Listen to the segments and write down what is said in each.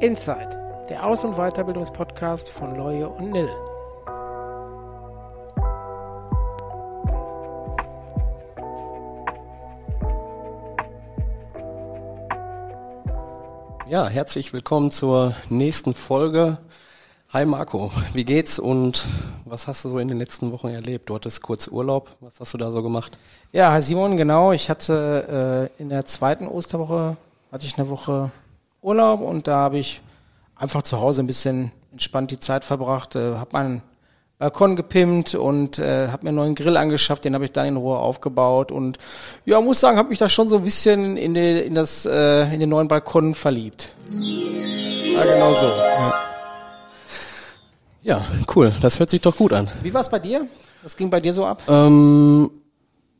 Inside, der Aus- und Weiterbildungspodcast von Leue und Nil. Ja, herzlich willkommen zur nächsten Folge. Hi Marco, wie geht's und was hast du so in den letzten Wochen erlebt? Du hattest kurz Urlaub, was hast du da so gemacht? Ja, hi Simon, genau. Ich hatte äh, in der zweiten Osterwoche hatte ich eine Woche Urlaub und da habe ich einfach zu Hause ein bisschen entspannt die Zeit verbracht, äh, habe meinen Balkon gepimpt und äh, habe mir einen neuen Grill angeschafft, den habe ich dann in Ruhe aufgebaut und ja, muss sagen, habe mich da schon so ein bisschen in, die, in das äh, in den neuen Balkon verliebt. Ja, genau so. Ja. ja, cool, das hört sich doch gut an. Wie war's bei dir? Was ging bei dir so ab? Ähm,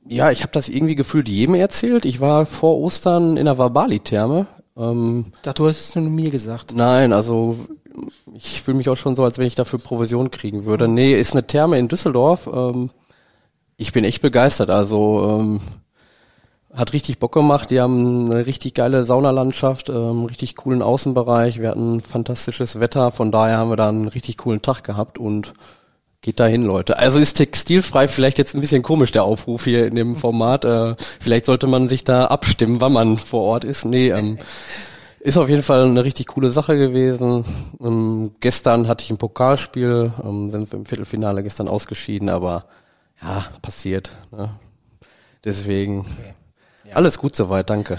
ja, ich habe das irgendwie gefühlt jedem erzählt. Ich war vor Ostern in der Wabali-Therme. Ähm, ich dachte, du hast es nur mir gesagt. Nein, also ich fühle mich auch schon so, als wenn ich dafür Provision kriegen würde. Nee, ist eine Therme in Düsseldorf. Ähm, ich bin echt begeistert. Also ähm, hat richtig Bock gemacht. Die haben eine richtig geile Saunalandschaft, ähm, richtig coolen Außenbereich. Wir hatten fantastisches Wetter. Von daher haben wir da einen richtig coolen Tag gehabt und Geht dahin, Leute. Also ist textilfrei vielleicht jetzt ein bisschen komisch, der Aufruf hier in dem Format. Äh, vielleicht sollte man sich da abstimmen, wann man vor Ort ist. Nee, ähm, ist auf jeden Fall eine richtig coole Sache gewesen. Ähm, gestern hatte ich ein Pokalspiel, ähm, sind wir im Viertelfinale gestern ausgeschieden, aber ja, passiert. Ne? Deswegen okay. ja. alles gut soweit, danke.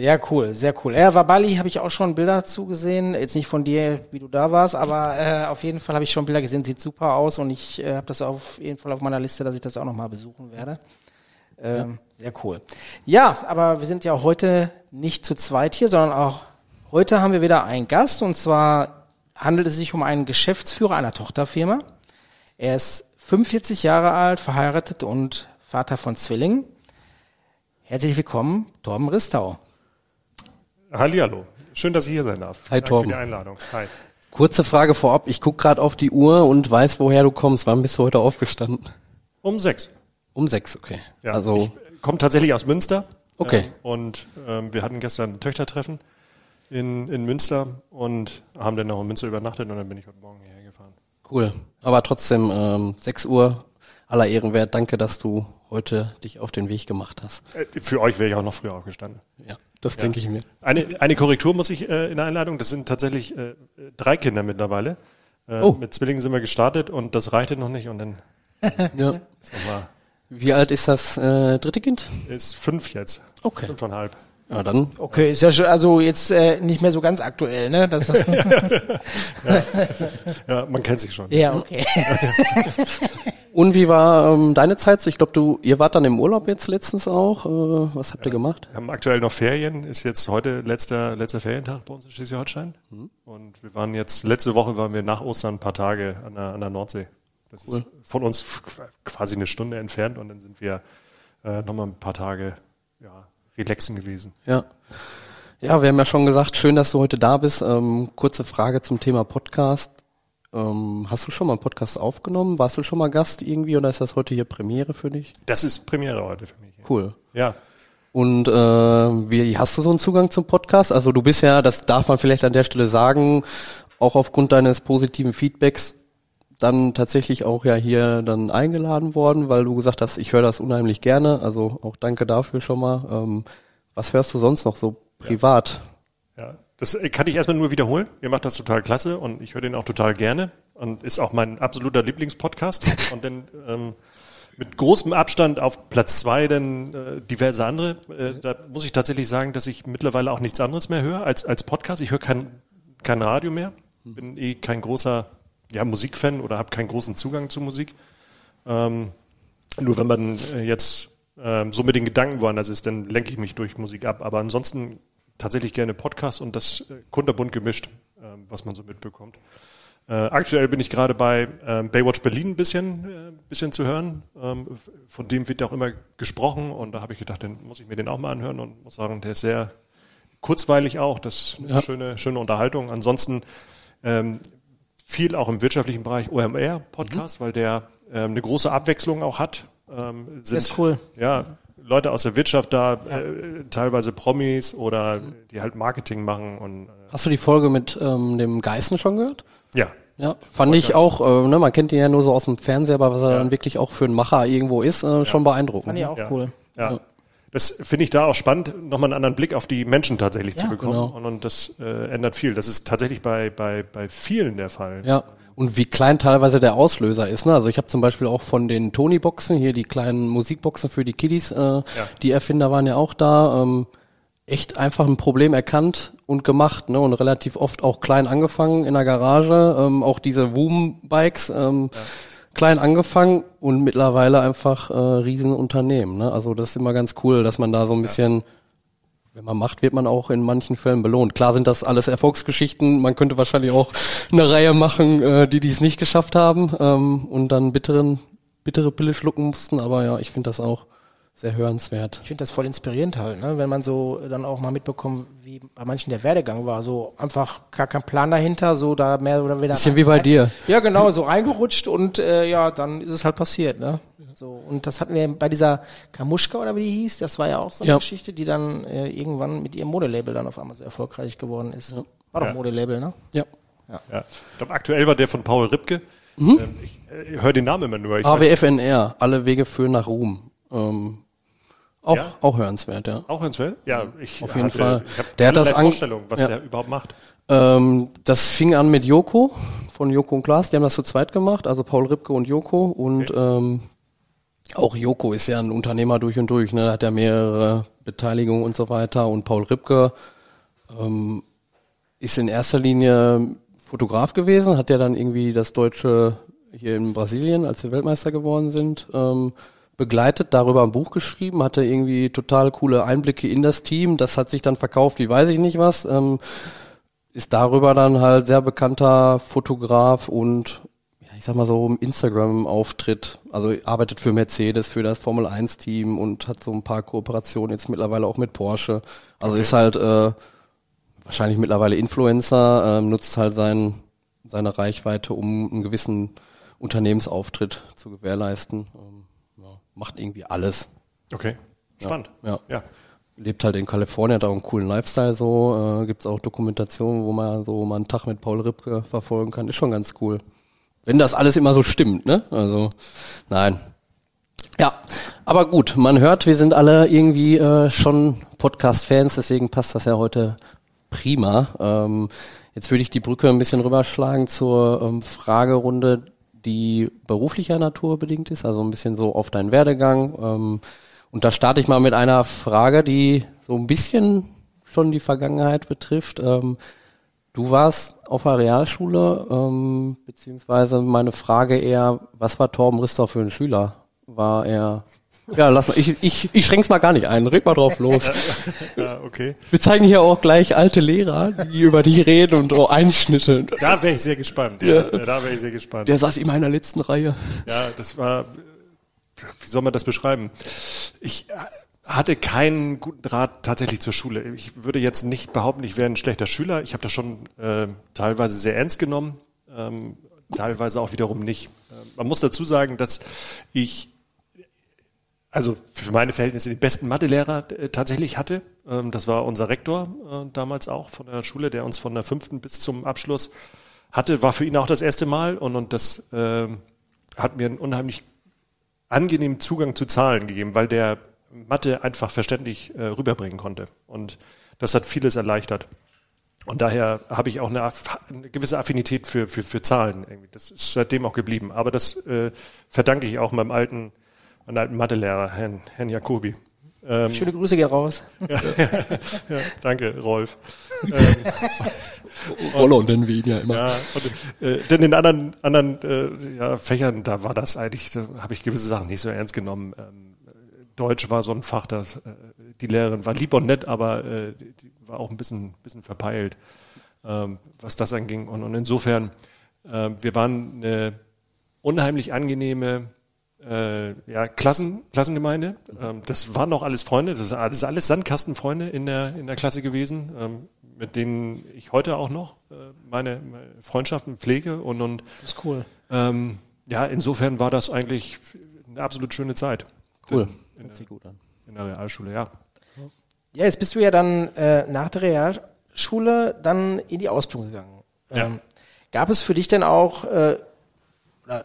Ja, cool, sehr cool. Ja, Wabali habe ich auch schon Bilder zugesehen. Jetzt nicht von dir, wie du da warst, aber äh, auf jeden Fall habe ich schon Bilder gesehen. Sieht super aus und ich äh, habe das auf jeden Fall auf meiner Liste, dass ich das auch nochmal besuchen werde. Ähm, ja. Sehr cool. Ja, aber wir sind ja heute nicht zu zweit hier, sondern auch heute haben wir wieder einen Gast und zwar handelt es sich um einen Geschäftsführer einer Tochterfirma. Er ist 45 Jahre alt, verheiratet und Vater von Zwillingen. Herzlich willkommen, Torben Ristau. Hallihallo. Schön, dass ich hier sein darf. Hi, Torben. für die Einladung. Hi. Kurze Frage vorab. Ich gucke gerade auf die Uhr und weiß, woher du kommst. Wann bist du heute aufgestanden? Um sechs. Um sechs, okay. Ja, also ich komme tatsächlich aus Münster. Okay. Ähm, und ähm, wir hatten gestern ein Töchtertreffen in, in Münster und haben dann noch in Münster übernachtet und dann bin ich heute Morgen hierher gefahren. Cool. Aber trotzdem ähm, 6 Uhr aller Ehren wert. Danke, dass du heute dich auf den Weg gemacht hast. Äh, für euch wäre ich auch noch früher aufgestanden. Ja, das ja. denke ich mir. Eine, eine Korrektur muss ich äh, in der Einladung. Das sind tatsächlich äh, drei Kinder mittlerweile. Äh, oh. Mit Zwillingen sind wir gestartet und das reichte noch nicht und dann ja. ist nochmal. Wie alt ist das äh, dritte Kind? Ist fünf jetzt. Okay. Fünfeinhalb. Ja, dann. Okay, ist ja schon, also jetzt äh, nicht mehr so ganz aktuell, ne? Das ist ja, ja, man kennt sich schon. Ja, okay. Und wie war ähm, deine Zeit? Ich glaube, du, ihr wart dann im Urlaub jetzt letztens auch. Äh, was habt ja, ihr gemacht? Wir haben aktuell noch Ferien. Ist jetzt heute letzter letzter Ferientag bei uns in Schleswig-Holstein. Mhm. Und wir waren jetzt letzte Woche waren wir nach Ostern ein paar Tage an der, an der Nordsee. Das cool. ist von uns quasi eine Stunde entfernt und dann sind wir äh, nochmal ein paar Tage ja, relaxen gewesen. Ja. Ja, wir haben ja schon gesagt, schön, dass du heute da bist. Ähm, kurze Frage zum Thema Podcast. Ähm, hast du schon mal einen Podcast aufgenommen? Warst du schon mal Gast irgendwie oder ist das heute hier Premiere für dich? Das ist Premiere heute für mich. Cool. Ja. Und äh, wie hast du so einen Zugang zum Podcast? Also du bist ja, das darf man vielleicht an der Stelle sagen, auch aufgrund deines positiven Feedbacks dann tatsächlich auch ja hier dann eingeladen worden, weil du gesagt hast, ich höre das unheimlich gerne. Also auch danke dafür schon mal. Ähm, was hörst du sonst noch so privat? Ja. ja. das kann ich erstmal nur wiederholen. Ihr macht das total klasse und ich höre den auch total gerne und ist auch mein absoluter Lieblingspodcast. und dann ähm, mit großem Abstand auf Platz zwei dann äh, diverse andere. Äh, da muss ich tatsächlich sagen, dass ich mittlerweile auch nichts anderes mehr höre als, als Podcast. Ich höre kein, kein Radio mehr. Bin eh kein großer ja, Musikfan oder habe keinen großen Zugang zu Musik. Ähm, nur wenn man äh, jetzt ähm, so mit den Gedanken woanders ist, dann lenke ich mich durch Musik ab. Aber ansonsten tatsächlich gerne Podcast und das äh, kunterbunt gemischt, äh, was man so mitbekommt. Äh, aktuell bin ich gerade bei äh, Baywatch Berlin ein bisschen, äh, bisschen zu hören. Ähm, von dem wird ja auch immer gesprochen und da habe ich gedacht, dann muss ich mir den auch mal anhören und muss sagen, der ist sehr kurzweilig auch. Das ist eine ja. schöne, schöne Unterhaltung. Ansonsten ähm, viel auch im wirtschaftlichen Bereich OMR-Podcast, mhm. weil der ähm, eine große Abwechslung auch hat. Ähm, sind, das ist cool. Ja, Leute aus der Wirtschaft da, ja. äh, teilweise Promis oder mhm. die halt Marketing machen und äh, Hast du die Folge mit ähm, dem Geißen schon gehört? Ja. Ja, fand ich auch, äh, ne, man kennt ihn ja nur so aus dem Fernseher, aber was er dann wirklich auch für einen Macher irgendwo ist, äh, schon beeindruckend. Fand ich auch Ja. cool. Ja. Das finde ich da auch spannend, nochmal einen anderen Blick auf die Menschen tatsächlich zu Ja, bekommen. genau. Und, und das äh, ändert viel. Das ist tatsächlich bei, bei, bei vielen der Fall. Ja. Und wie klein teilweise der Auslöser ist. Ne? Also ich habe zum Beispiel auch von den Tony-Boxen, hier die kleinen Musikboxen für die Kiddies, äh, die Erfinder waren ja auch da, ähm, echt einfach ein Problem erkannt und gemacht ne? und relativ oft auch klein angefangen in der Garage. Ähm, auch diese Woom-Bikes, ähm, klein angefangen und mittlerweile einfach äh, Riesenunternehmen. Ne? Also das ist immer ganz cool, dass man da so ein bisschen wenn man macht, wird man auch in manchen Fällen belohnt. Klar sind das alles Erfolgsgeschichten. Man könnte wahrscheinlich auch eine Reihe machen, äh, die dies nicht geschafft haben ähm, und dann bitteren, bittere Pille schlucken mussten. Aber ja, ich finde das auch sehr hörenswert. Ich finde das voll inspirierend halt, ne? wenn man so dann auch mal mitbekommt, wie bei manchen der Werdegang war. So einfach gar kein Plan dahinter, so da mehr oder weniger. Bisschen wie bei dir. Ja, genau, so reingerutscht und äh, ja, dann ist es halt passiert, ne? So, und das hatten wir bei dieser Kamuschka oder wie die hieß, das war ja auch so eine Ja. Geschichte, die dann äh, irgendwann mit ihrem Modelabel dann auf einmal so erfolgreich geworden ist. War doch Ja. Modelabel, ne? Ja. Ja. Ich glaube, aktuell war der von Paul Ripke. Ähm, ich äh, höre den Namen immer nur. Ich AWFNR, alle Wege führen nach Ruhm. Ähm, auch, Ja? auch hörenswert, ja. auch Feld? Ja, ich Auf jeden Fall. Ich habe Der hat das Vorstellung, was ja. der überhaupt macht. Ähm, das fing an mit Joko von Joko und Klaas. Die haben das zu zweit gemacht, also Paul Ripke und Joko. Und ähm, auch Joko ist ja ein Unternehmer durch und durch. Ne? Hat ja mehrere Beteiligungen und so weiter. Und Paul Ripke ähm, ist in erster Linie Fotograf gewesen, hat ja dann irgendwie das Deutsche hier in Brasilien, als wir Weltmeister geworden sind, ähm, begleitet, darüber ein Buch geschrieben, hatte irgendwie total coole Einblicke in das Team. Das hat sich dann verkauft, wie weiß ich nicht was. Ähm, ist darüber dann halt sehr bekannter Fotograf und ja, ich sag mal so im Instagram-Auftritt. Also arbeitet für Mercedes, für das Formel 1-Team und hat so ein paar Kooperationen jetzt mittlerweile auch mit Porsche. Also ist halt äh, wahrscheinlich mittlerweile Influencer, ähm, nutzt halt sein, seine Reichweite, um einen gewissen Unternehmensauftritt zu gewährleisten. Ähm, macht irgendwie alles. Okay, spannend. Ja. ja. lebt halt in Kalifornien, hat auch einen coolen Lifestyle so. Äh, Gibt es auch Dokumentationen, wo man so mal einen Tag mit Paul Ripke verfolgen kann. Ist schon ganz cool. Wenn das alles immer so stimmt, ne? Also, nein. Ja, aber gut, man hört, wir sind alle irgendwie äh, schon Podcast-Fans, deswegen passt das ja heute prima. Ähm, jetzt würde ich die Brücke ein bisschen rüberschlagen zur ähm, Fragerunde, die beruflicher Natur bedingt ist, also ein bisschen so auf deinen Werdegang. Ähm, und da starte ich mal mit einer Frage, die so ein bisschen schon die Vergangenheit betrifft. Ähm, du warst auf der Realschule, ähm, beziehungsweise meine Frage eher, was war Torben Rister für ein Schüler? War er, ja, lass mal, ich, ich, ich schränk's mal gar nicht ein, red mal drauf los. ja, okay. Wir zeigen hier auch gleich alte Lehrer, die über dich reden und so Einschnitte. Da wäre ich sehr gespannt. Ja. ja. Da wäre ich sehr gespannt. Der saß immer in der letzten Reihe. Ja, das war, wie soll man das beschreiben? Ich hatte keinen guten Draht tatsächlich zur Schule. Ich würde jetzt nicht behaupten, ich wäre ein schlechter Schüler. Ich habe das schon äh, teilweise sehr ernst genommen, ähm, teilweise auch wiederum nicht. Äh, man muss dazu sagen, dass ich also für meine Verhältnisse den besten Mathelehrer äh, tatsächlich hatte. Ähm, das war unser Rektor äh, damals auch von der Schule, der uns von der fünften bis zum Abschluss hatte. War für ihn auch das erste Mal und, und das äh, hat mir einen unheimlich angenehmen Zugang zu Zahlen gegeben, weil der Mathe einfach verständlich äh, rüberbringen konnte. Und das hat vieles erleichtert. Und daher habe ich auch eine, eine gewisse Affinität für, für, für Zahlen. Irgendwie. Das ist seitdem auch geblieben. Aber das äh, verdanke ich auch meinem alten, meinem alten Mathelehrer, Herrn, Herrn Jacobi. Ähm, Schöne Grüße gehen raus. ja, ja, danke, Rolf. ähm, Rollo nennen wir ihn ja immer. Ja, und, äh, denn in anderen, anderen äh, ja, Fächern, da war das eigentlich, da habe ich gewisse Sachen nicht so ernst genommen. Ähm, Deutsch war so ein Fach, das äh, die Lehrerin war lieb und nett, aber äh, die, die war auch ein bisschen, bisschen verpeilt, ähm, was das anging. Und, und insofern, äh, wir waren eine unheimlich angenehme äh, ja, Klassen, Klassengemeinde. Ähm, das waren auch alles Freunde, das ist alles, alles Sandkastenfreunde in der, in der Klasse gewesen, ähm, mit denen ich heute auch noch äh, meine, meine Freundschaften pflege und, und das ist cool. Ähm, ja, insofern war das eigentlich eine absolut schöne Zeit. Cool. In, in, der, in der Realschule, ja. Ja, jetzt bist du ja dann äh, nach der Realschule dann in die Ausbildung gegangen. Ja. Ähm, gab es für dich denn auch, äh,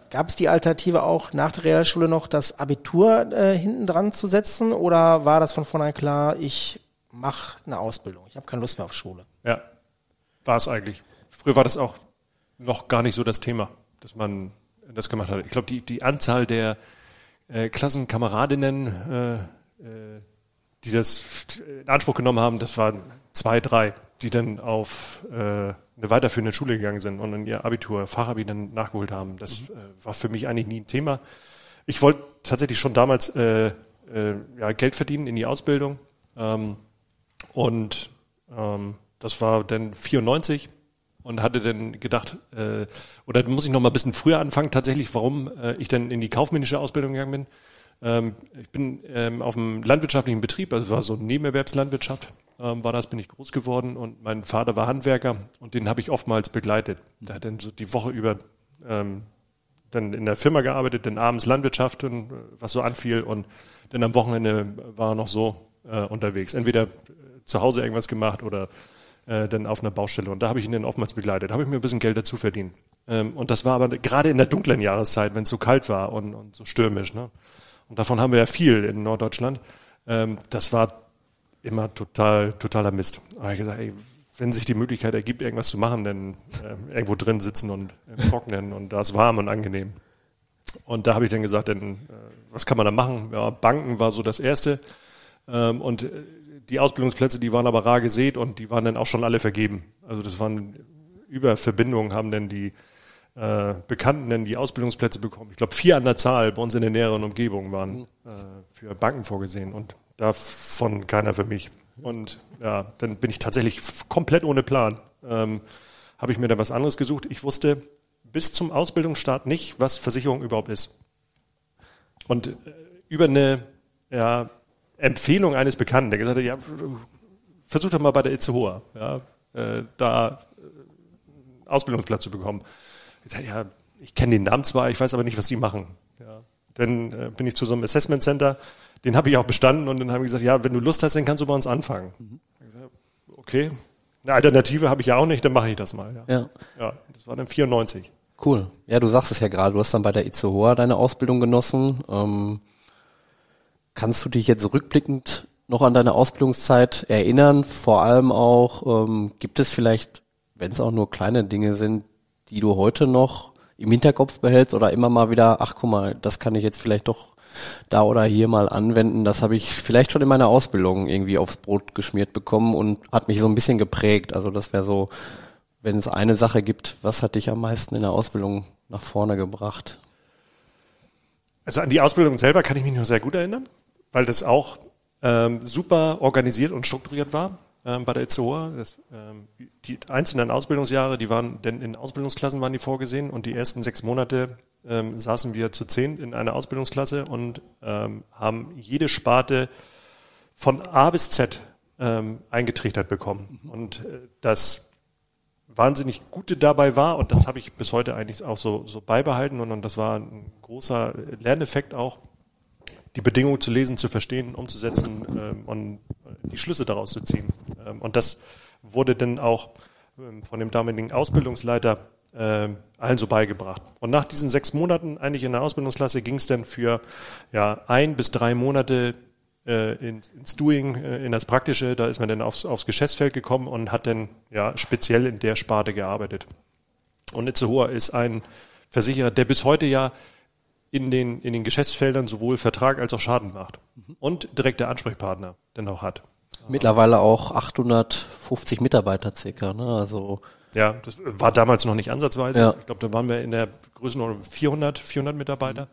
gab es die Alternative auch nach der Realschule noch das Abitur äh, hinten dran zu setzen oder war das von vornherein klar, ich mache eine Ausbildung, ich habe keine Lust mehr auf Schule? Ja, war es eigentlich. Früher war das auch noch gar nicht so das Thema, dass man das gemacht hat. Ich glaube, die, die Anzahl der äh, Klassenkameradinnen, äh, äh, die das in Anspruch genommen haben, das waren zwei, drei, die dann auf äh, eine weiterführende Schule gegangen sind und dann ihr Abitur, Fachabi dann nachgeholt haben. Das äh, war für mich eigentlich nie ein Thema. Ich wollte tatsächlich schon damals äh, äh, ja, Geld verdienen in die Ausbildung ähm, und ähm, das war dann 94 und hatte dann gedacht, äh, oder muss ich noch mal ein bisschen früher anfangen tatsächlich, warum äh, ich dann in die kaufmännische Ausbildung gegangen bin. Ähm, ich bin ähm, auf einem landwirtschaftlichen Betrieb, also war so Nebenerwerbslandwirtschaft, ähm, war das, bin ich groß geworden und mein Vater war Handwerker und den habe ich oftmals begleitet. Der hat dann so die Woche über ähm, dann in der Firma gearbeitet, dann abends Landwirtschaft und äh, was so anfiel und dann am Wochenende war er noch so äh, unterwegs. Entweder äh, zu Hause irgendwas gemacht oder äh, dann auf einer Baustelle. Und da habe ich ihn dann oftmals begleitet. Habe ich mir ein bisschen Geld dazu verdient. Ähm, und das war aber gerade in der dunklen Jahreszeit, wenn es so kalt war und, und so stürmisch. Ne? Und davon haben wir ja viel in Norddeutschland. Ähm, das war immer total, totaler Mist. Habe ich gesagt, ey, wenn sich die Möglichkeit ergibt, irgendwas zu machen, dann äh, irgendwo drin sitzen und im Trocknen und da ist warm und angenehm. Und da habe ich dann gesagt, dann, äh, was kann man da machen? Ja, Banken war so das Erste. Ähm, und äh, die Ausbildungsplätze, die waren aber rar gesät und die waren dann auch schon alle vergeben. Also das waren über Verbindungen haben dann die äh, Bekannten dann die Ausbildungsplätze bekommen. Ich glaube, vier an der Zahl bei uns in der näheren Umgebung waren äh, für Banken vorgesehen und davon keiner für mich. Und ja, dann bin ich tatsächlich komplett ohne Plan. Ähm, Habe ich mir da was anderes gesucht. Ich wusste bis zum Ausbildungsstart nicht, was Versicherung überhaupt ist. Und äh, über eine ja, Empfehlung eines Bekannten, der gesagt hat, ja, versuch doch mal bei der Itzehoa, ja, äh, da äh, Ausbildungsplatz zu bekommen. Ich sag, ja, ich kenne den Namen zwar, ich weiß aber nicht, was die machen. Ja. Dann äh, bin ich zu so einem Assessment Center, den habe ich auch bestanden und dann haben die gesagt, ja, wenn du Lust hast, dann kannst du bei uns anfangen. Ich sag, okay, eine Alternative habe ich ja auch nicht, dann mache ich das mal. Ja. Ja. ja, das war dann 94. Cool. Ja, du sagst es ja gerade, du hast dann bei der Itzehoa deine Ausbildung genossen. Ähm, kannst du dich jetzt rückblickend noch an deine Ausbildungszeit erinnern? Vor allem auch, ähm, gibt es vielleicht, wenn es auch nur kleine Dinge sind, die du heute noch im Hinterkopf behältst oder immer mal wieder, ach guck mal, das kann ich jetzt vielleicht doch da oder hier mal anwenden. Das habe ich vielleicht schon in meiner Ausbildung irgendwie aufs Brot geschmiert bekommen und hat mich so ein bisschen geprägt. Also das wäre so, wenn es eine Sache gibt, was hat dich am meisten in der Ausbildung nach vorne gebracht? Also an die Ausbildung selber kann ich mich nur sehr gut erinnern, weil das auch ähm, super organisiert und strukturiert war bei der Itzehoa. Das, ähm, die einzelnen Ausbildungsjahre, die waren denn in Ausbildungsklassen waren die vorgesehen und die ersten sechs Monate ähm, saßen wir zu zehn in einer Ausbildungsklasse und ähm, haben jede Sparte von A bis Z ähm, eingetrichtert bekommen. Und äh, das wahnsinnig Gute dabei war, und das habe ich bis heute eigentlich auch so, so beibehalten, und, und das war ein großer Lerneffekt auch, die Bedingungen zu lesen, zu verstehen, umzusetzen ähm, und die Schlüsse daraus zu ziehen. Ähm, und das wurde dann auch ähm, von dem damaligen Ausbildungsleiter ähm, allen so beigebracht. Und nach diesen sechs Monaten eigentlich in der Ausbildungsklasse ging es dann für ja, ein bis drei Monate äh, ins, ins Doing, äh, in das Praktische. Da ist man dann aufs, aufs Geschäftsfeld gekommen und hat dann ja speziell in der Sparte gearbeitet. Und Itzehoa ist ein Versicherer, der bis heute ja in den, in den Geschäftsfeldern sowohl Vertrag als auch Schaden macht. Und direkter Ansprechpartner dann auch hat. Mittlerweile auch 850 Mitarbeiter circa, ne? Also Ja, das war damals noch nicht ansatzweise. Ja. Ich glaube, da waren wir in der Größenordnung 400, 400 Mitarbeiter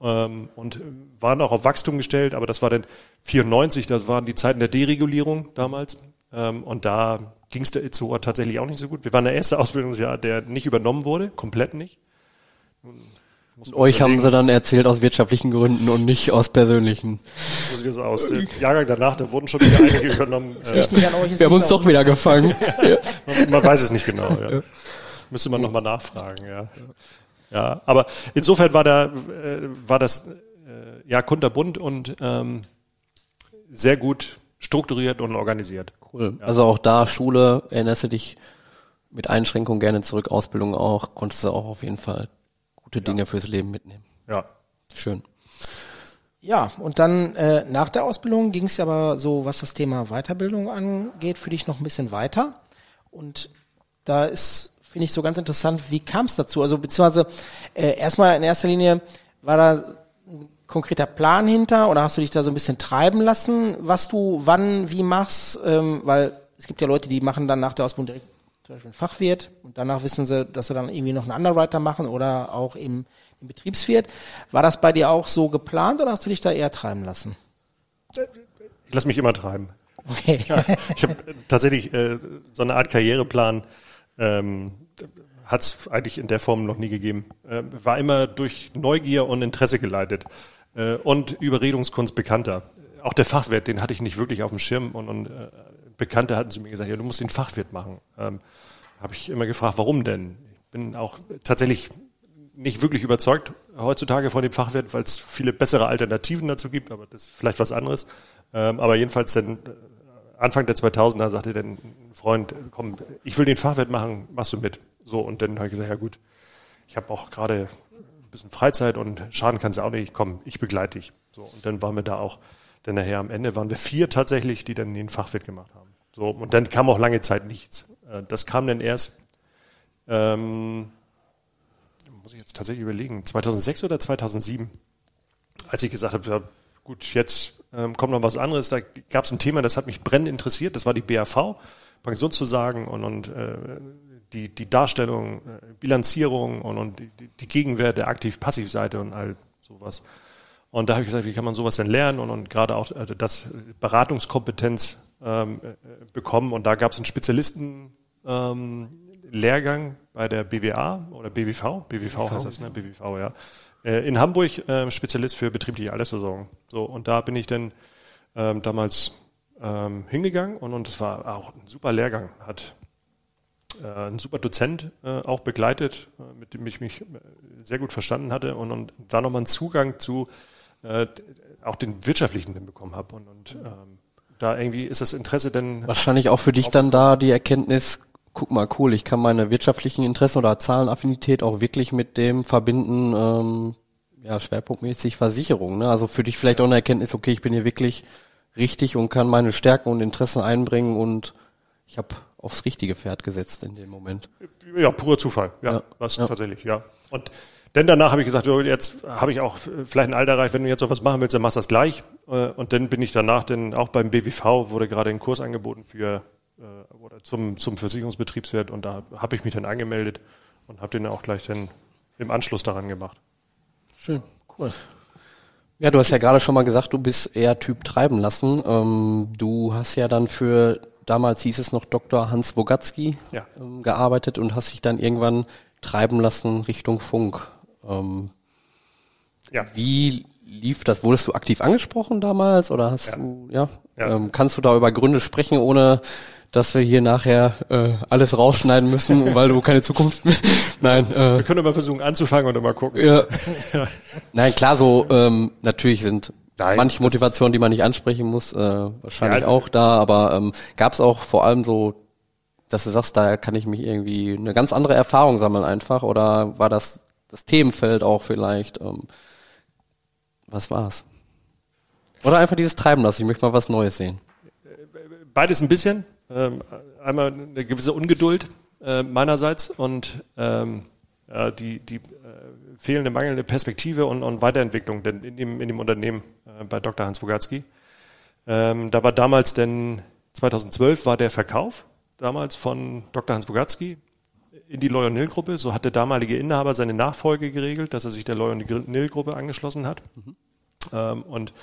ähm, und waren auch auf Wachstum gestellt, aber das war dann 94, das waren die Zeiten der Deregulierung damals. Ähm, und da ging es der Itzehoa tatsächlich auch nicht so gut. Wir waren der erste Ausbildungsjahr, der nicht übernommen wurde, komplett nicht. Euch haben sie dann erzählt aus wirtschaftlichen Gründen und nicht aus persönlichen. So sieht das aus. Der Jahrgang danach, da wurden schon wieder einige übernommen. Äh, Liegt nicht an euch, ist Wir haben uns doch wieder gefangen. Man, man weiß es nicht genau. Ja. Müsste man nochmal nachfragen. Ja. ja, aber insofern war da äh, war das äh, ja kunterbunt und ähm, sehr gut strukturiert und organisiert. Cool. Ja. Also auch da Schule, erinnerst du dich mit Einschränkungen gerne zurück, Ausbildung auch, konntest du auch auf jeden Fall gute Dinge ja. fürs Leben mitnehmen. Ja. Schön. Ja, und dann äh, nach der Ausbildung ging es aber so, was das Thema Weiterbildung angeht, für dich noch ein bisschen weiter. Und da ist, finde ich, so ganz interessant, wie kam es dazu? Also beziehungsweise äh, erstmal in erster Linie war da ein konkreter Plan hinter oder hast du dich da so ein bisschen treiben lassen, was du wann, wie machst? Ähm, weil es gibt ja Leute, die machen dann nach der Ausbildung direkt zum Beispiel einen Fachwirt und danach wissen sie, dass sie dann irgendwie noch einen Underwriter machen oder auch im, im Betriebswirt. War das bei dir auch so geplant oder hast du dich da eher treiben lassen? Ich lasse mich immer treiben. Okay. Ja, ich habe tatsächlich äh, so eine Art Karriereplan, ähm, hat es eigentlich in der Form noch nie gegeben. Äh, war immer durch Neugier und Interesse geleitet äh, und Überredungskunst bekannter. Auch der Fachwirt, den hatte ich nicht wirklich auf dem Schirm und, und äh, Bekannte hatten zu mir gesagt, ja, du musst den Fachwirt machen. Ähm, Habe ich immer gefragt, warum denn? Ich bin auch tatsächlich nicht wirklich überzeugt heutzutage von dem Fachwirt, weil es viele bessere Alternativen dazu gibt, aber das ist vielleicht was anderes. Ähm, aber jedenfalls dann äh, Anfang der 2000er sagte dann ein Freund, komm, ich will den Fachwirt machen, machst du mit. So, und dann habe ich gesagt, ja gut, ich habe auch gerade ein bisschen Freizeit und schaden kannst du auch nicht, komm, ich begleite dich. So, und dann waren wir da auch, dann nachher am Ende waren wir vier tatsächlich, die dann den Fachwirt gemacht haben. So, und dann kam auch lange Zeit nichts. Äh, das kam dann erst, ähm, muss ich jetzt tatsächlich überlegen, 2006 oder 2007, als ich gesagt habe, ja, gut, jetzt ähm, kommt noch was anderes. Da gab es ein Thema, das hat mich brennend interessiert. Das war die BAV, Pensionszusagen und, und äh, die, die Darstellung, äh, Bilanzierung und, und die, die Gegenwert der Aktiv-Passiv-Seite und all sowas. Und da habe ich gesagt, wie kann man sowas denn lernen und, und gerade auch äh, das Beratungskompetenz ähm, äh, bekommen. Und da gab es einen Spezialisten ähm, bei der BWA oder BWV, BWV, BWV heißt das, ne? BWV, ja. Äh, in Hamburg äh, Spezialist für betriebliche Altersversorgung. So, und da bin ich dann ähm, damals ähm, hingegangen und, und es war auch ein super Lehrgang. Hat äh, ein super Dozent äh, auch begleitet, äh, mit dem ich mich äh, sehr gut verstanden hatte und, und da nochmal einen Zugang zu äh, auch den wirtschaftlichen bekommen habe. Und, und ähm, da irgendwie ist das Interesse denn. Wahrscheinlich auch für dich dann da die Erkenntnis, guck mal, cool, ich kann meine wirtschaftlichen Interessen oder Zahlenaffinität auch wirklich mit dem verbinden, ähm, ja, schwerpunktmäßig Versicherung. Ne? Also für dich vielleicht auch eine Erkenntnis, okay, ich bin hier wirklich richtig und kann meine Stärken und Interessen einbringen und ich habe aufs richtige Pferd gesetzt in dem Moment. Ja, purer Zufall, ja, ja. was ja. tatsächlich, ja. Und denn danach habe ich gesagt, jetzt habe ich auch vielleicht ein Alter erreicht, wenn du jetzt sowas machen willst, dann machst du das gleich. Äh, und dann bin ich danach dann auch beim BWV, wurde gerade ein Kurs angeboten für äh, oder zum, zum Versicherungsbetriebswert und da habe ich mich dann angemeldet und habe den auch gleich dann im Anschluss daran gemacht. Schön, cool. Ja, du hast ja gerade schon mal gesagt, du bist eher Typ treiben lassen. Ähm, du hast ja dann für, damals hieß es noch Dr. Hans Bogatzky ja. ähm, gearbeitet und hast dich dann irgendwann treiben lassen Richtung Funk. Ähm, ja. Wie lief das? Wurdest du aktiv angesprochen damals oder hast ja. du, ja? ja. Ähm, kannst du da über Gründe sprechen, ohne dass wir hier nachher äh, alles rausschneiden müssen, weil du keine Zukunft mehr. Nein. Äh, wir können aber versuchen anzufangen und mal gucken. Ja. ja. Nein, klar, so ähm, natürlich sind Nein, manche Motivationen, die man nicht ansprechen muss, äh, wahrscheinlich ja, auch da, aber ähm, gab es auch vor allem so, dass du sagst, da kann ich mich irgendwie eine ganz andere Erfahrung sammeln einfach, oder war das das Themenfeld auch vielleicht? Ähm, was war's? Oder einfach dieses Treiben lassen, ich möchte mal was Neues sehen. Beides ein bisschen. Ähm, einmal eine gewisse Ungeduld äh, meinerseits und ähm, die, die äh, fehlende, mangelnde Perspektive und, und Weiterentwicklung in, dem, in dem Unternehmen äh, bei Dr. Hans Bogatzky. Ähm, da war damals denn 2012 war der Verkauf damals von Dr. Hans Bogatzky in die Loyal-Nil-Gruppe. So hat der damalige Inhaber seine Nachfolge geregelt, dass er sich der Loyal-Nil-Gruppe angeschlossen hat. Mhm. Ähm, und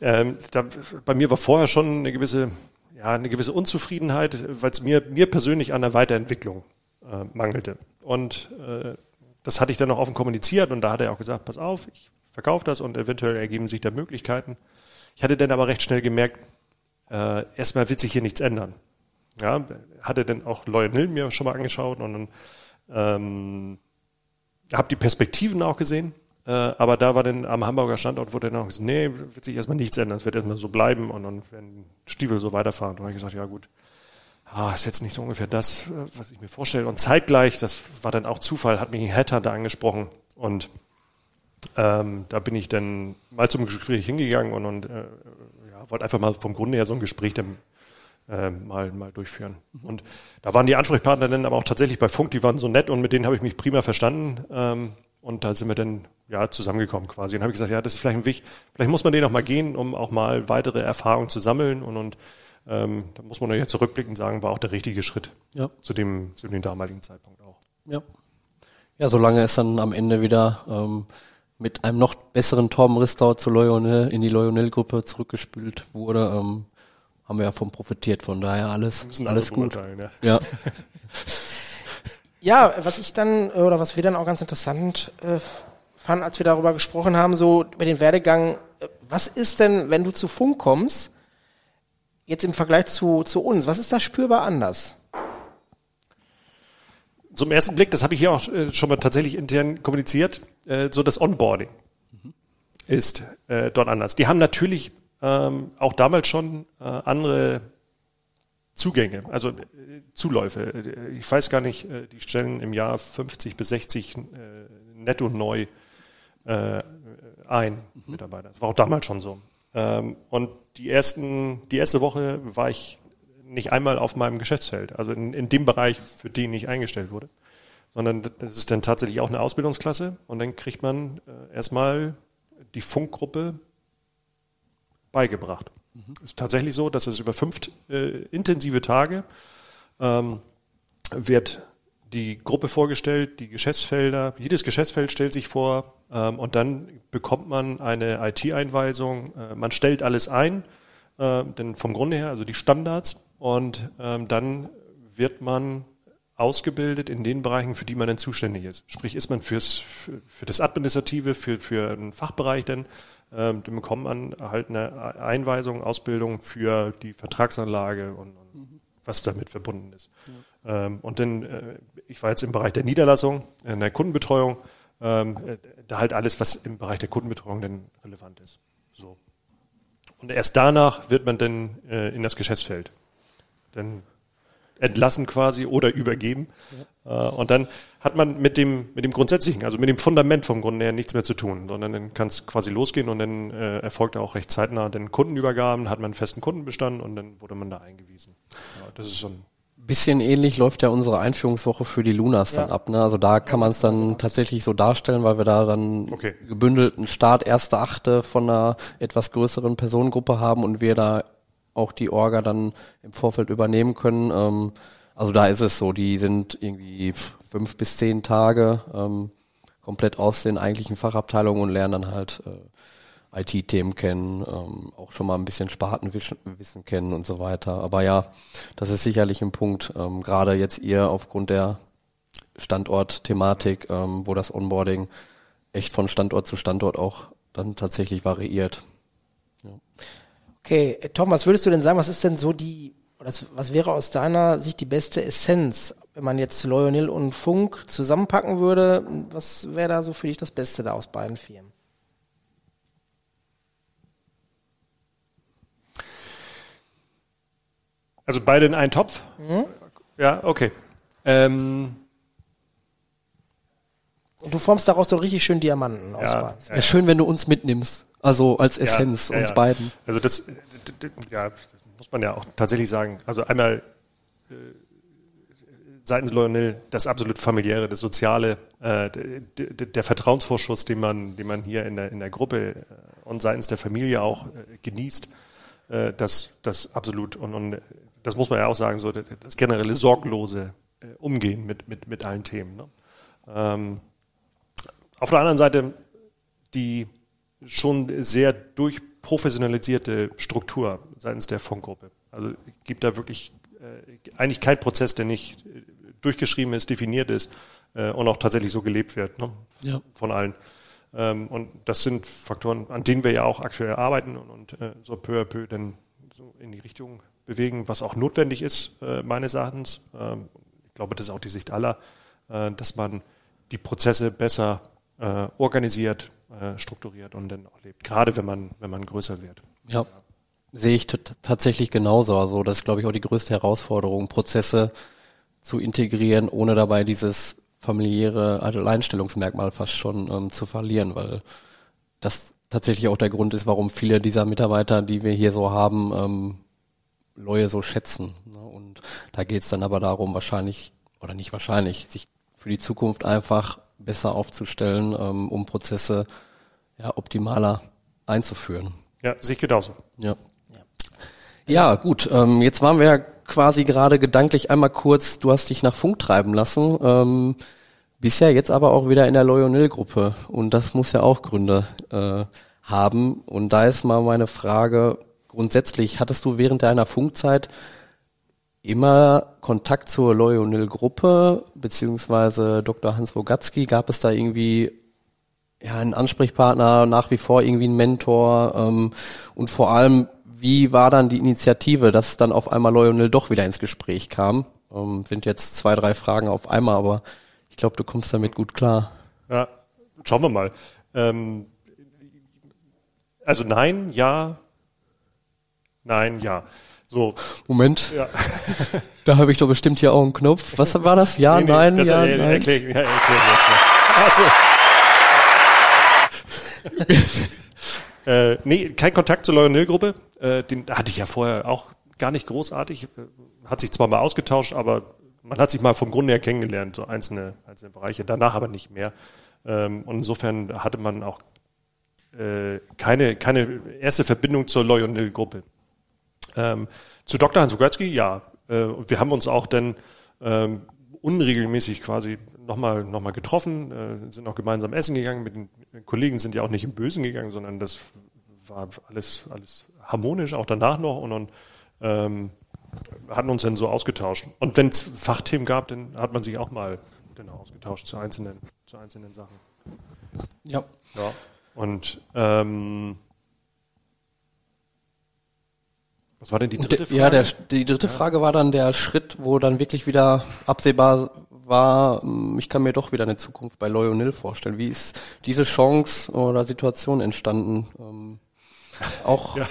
ähm, da, bei mir war vorher schon eine gewisse ja, eine gewisse Unzufriedenheit, weil es mir, mir persönlich an der Weiterentwicklung äh, mangelte. Und äh, das hatte ich dann noch offen kommuniziert und da hat er auch gesagt, pass auf, ich verkaufe das und eventuell ergeben sich da Möglichkeiten. Ich hatte dann aber recht schnell gemerkt, äh, erstmal wird sich hier nichts ändern. Ja, hatte dann auch Loyal Hill mir schon mal angeschaut und dann ähm, habe die Perspektiven auch gesehen, Äh, aber da war dann am Hamburger Standort, wurde dann auch gesagt, nee, wird sich erstmal nichts ändern, es wird erstmal so bleiben und dann werden Stiefel so weiterfahren. Da habe ich gesagt, ja gut, ah, ist jetzt nicht so ungefähr das, was ich mir vorstelle. Und zeitgleich, das war dann auch Zufall, hat mich ein Headhunter angesprochen und ähm, da bin ich dann mal zum Gespräch hingegangen und, und äh, ja, wollte einfach mal vom Grunde her so ein Gespräch dann äh, mal, mal durchführen. Und da waren die Ansprechpartner dann aber auch tatsächlich bei Funk, die waren so nett und mit denen habe ich mich prima verstanden. Ähm, und da sind wir dann ja zusammengekommen quasi. Und habe ich gesagt, ja, das ist vielleicht ein Weg, vielleicht muss man den auch mal gehen, um auch mal weitere Erfahrungen zu sammeln. Und, und ähm, da muss man ja jetzt zurückblicken sagen, war auch der richtige Schritt ja. zu, dem, zu dem damaligen Zeitpunkt auch. Ja. Ja, solange es dann am Ende wieder ähm, mit einem noch besseren Torben Ristau zu Lionel in die Lionel-Gruppe zurückgespült wurde, ähm, haben wir ja von profitiert. Von daher alles, alles gut. Ja. ja. Ja, was ich dann, oder was wir dann auch ganz interessant äh, fanden, als wir darüber gesprochen haben, so über den Werdegang, äh, was ist denn, wenn du zu Funk kommst, jetzt im Vergleich zu, zu uns, was ist da spürbar anders? Zum ersten Blick, das habe ich hier auch äh, schon mal tatsächlich intern kommuniziert, äh, so das Onboarding mhm. ist äh, dort anders. Die haben natürlich ähm, auch damals schon äh, andere Zugänge, also äh, Zuläufe. Ich weiß gar nicht, äh, die stellen im Jahr 50 bis 60 äh, netto neu äh, ein, mhm. Mitarbeiter. Das war auch damals schon so. Ähm, und die ersten, die erste Woche war ich nicht einmal auf meinem Geschäftsfeld, also in, in dem Bereich, für den ich eingestellt wurde, sondern das ist dann tatsächlich auch eine Ausbildungsklasse und dann kriegt man äh, erstmal die Funkgruppe beigebracht. Mhm. Ist tatsächlich so, dass es über fünf äh, intensive Tage ähm, wird die Gruppe vorgestellt, die Geschäftsfelder, jedes Geschäftsfeld stellt sich vor ähm, und dann bekommt man eine IT-Einweisung. Äh, man stellt alles ein, äh, denn vom Grunde her, also die Standards, und ähm, dann wird man ausgebildet in den Bereichen, für die man dann zuständig ist. Sprich, ist man fürs, für, für das Administrative, für, für einen Fachbereich dann ähm, dann bekommt man halt eine Einweisung, Ausbildung für die Vertragsanlage und, und mhm. was damit verbunden ist. Ja. Ähm, und dann, äh, ich war jetzt im Bereich der Niederlassung, in der Kundenbetreuung, ähm, äh, da halt alles, was im Bereich der Kundenbetreuung dann relevant ist. So. Und erst danach wird man dann äh, in das Geschäftsfeld. Dann entlassen quasi oder übergeben. Ja. Äh, und dann hat man mit dem, mit dem Grundsätzlichen, also mit dem Fundament vom Grunde her nichts mehr zu tun, sondern dann kann es quasi losgehen und dann äh, erfolgt auch recht zeitnah den Kundenübergaben, hat man einen festen Kundenbestand und dann wurde man da eingewiesen. Ja, das ist so ein Bisschen ähnlich läuft ja unsere Einführungswoche für die Lunas ja. dann ab. Ne? Also da kann man es dann tatsächlich so darstellen, weil wir da dann okay. gebündelten Start erste Achte von einer etwas größeren Personengruppe haben und wir da auch die Orga dann im Vorfeld übernehmen können. Ähm, also da ist es so, die sind irgendwie fünf bis zehn Tage ähm, komplett aus den eigentlichen Fachabteilungen und lernen dann halt äh, IT-Themen kennen, ähm, auch schon mal ein bisschen Spartenwissen kennen und so weiter. Aber ja, das ist sicherlich ein Punkt, ähm, gerade jetzt ihr aufgrund der Standortthematik, ähm, wo das Onboarding echt von Standort zu Standort auch dann tatsächlich variiert. Okay, Tom, was würdest du denn sagen, was ist denn so die, was, was wäre aus deiner Sicht die beste Essenz, wenn man jetzt Lionel und Funk zusammenpacken würde? Was wäre da so für dich das Beste da aus beiden Firmen? Also beide in einen Topf? Mhm. Ja, okay. Ähm, und du formst daraus doch richtig schön Diamanten aus. Ja, ja, ja. schön, wenn du uns mitnimmst. Also als Essenz ja, ja, uns ja. beiden. Also das, ja, das muss man ja auch tatsächlich sagen. Also einmal äh, seitens Lionel das absolut familiäre, das soziale, äh, der, der Vertrauensvorschuss, den man, den man hier in der, in der Gruppe äh, und seitens der Familie auch äh, genießt, äh, das, das absolut und, und das muss man ja auch sagen, so das generelle sorglose äh, Umgehen mit, mit, mit allen Themen. Ne? Ähm, auf der anderen Seite die schon sehr durchprofessionalisierte Struktur seitens der Funkgruppe. Also gibt da wirklich äh, eigentlich kein Prozess, der nicht äh, durchgeschrieben ist, definiert ist äh, und auch tatsächlich so gelebt wird ne? ja. von allen. Ähm, und das sind Faktoren, an denen wir ja auch aktuell arbeiten und, und äh, so peu à peu dann so in die Richtung bewegen, was auch notwendig ist, äh, meines Erachtens. Ähm, ich glaube, das ist auch die Sicht aller, äh, dass man die Prozesse besser organisiert, äh, strukturiert und dann auch lebt. Gerade wenn man, wenn man größer wird. Ja, sehe ich tatsächlich genauso. Also das ist, glaube ich, auch die größte Herausforderung, Prozesse zu integrieren, ohne dabei dieses familiäre Alleinstellungsmerkmal fast schon ähm, zu verlieren, weil das tatsächlich auch der Grund ist, warum viele dieser Mitarbeiter, die wir hier so haben, ähm, Leue so schätzen. Ne? Und da geht es dann aber darum, wahrscheinlich, oder nicht wahrscheinlich, sich für die Zukunft einfach besser aufzustellen, ähm, um Prozesse ja, optimaler einzuführen. Ja, sich genauso. Ja. Ja, gut. Ähm, jetzt waren wir ja quasi gerade gedanklich einmal kurz, du hast dich nach Funk treiben lassen. Ähm, bist ja jetzt aber auch wieder in der Loyonil-Gruppe und das muss ja auch Gründe äh, haben. Und da ist mal meine Frage, grundsätzlich, hattest du während deiner Funkzeit immer Kontakt zur Loyonil-Gruppe, beziehungsweise Dr. Hans Wogatzki, gab es da irgendwie ja, einen Ansprechpartner, nach wie vor irgendwie einen Mentor ähm, und vor allem, wie war dann die Initiative, dass dann auf einmal Lionel doch wieder ins Gespräch kam? Ähm, sind jetzt zwei, drei Fragen auf einmal, aber ich glaube, du kommst damit gut klar. Ja, schauen wir mal. Ähm, also nein, ja, nein, ja. So. Moment. Ja. da habe ich doch bestimmt hier auch einen Knopf. Was war das? Ja, nee, nee, nein, das, ja, äh, nein. Erklär, ja, erklär jetzt mal. Ach so. äh, nee, kein Kontakt zur Lionel-Gruppe. Äh, den hatte ich ja vorher auch gar nicht großartig. Äh, hat sich zwar mal ausgetauscht, aber man hat sich mal vom Grunde her kennengelernt, so einzelne, einzelne Bereiche, danach aber nicht mehr. Ähm, und insofern hatte man auch äh, keine, keine erste Verbindung zur Lionel-Gruppe. Ähm, zu Dr. Hans Ugatzki, ja. Äh, wir haben uns auch dann ähm, unregelmäßig quasi nochmal noch mal getroffen, äh, sind auch gemeinsam essen gegangen. Mit den Kollegen sind ja auch nicht im Bösen gegangen, sondern das war alles, alles harmonisch, auch danach noch und, und ähm, hatten uns dann so ausgetauscht. Und wenn es Fachthemen gab, dann hat man sich auch mal dann ausgetauscht zu einzelnen, zu einzelnen Sachen. Ja. ja. Und ähm, Was war denn die dritte Frage? Ja, der, die dritte ja. Frage war dann der Schritt, wo dann wirklich wieder absehbar war, hm, ich kann mir doch wieder eine Zukunft bei Loyal vorstellen. Wie ist diese Chance oder Situation entstanden? Ähm, auch ja.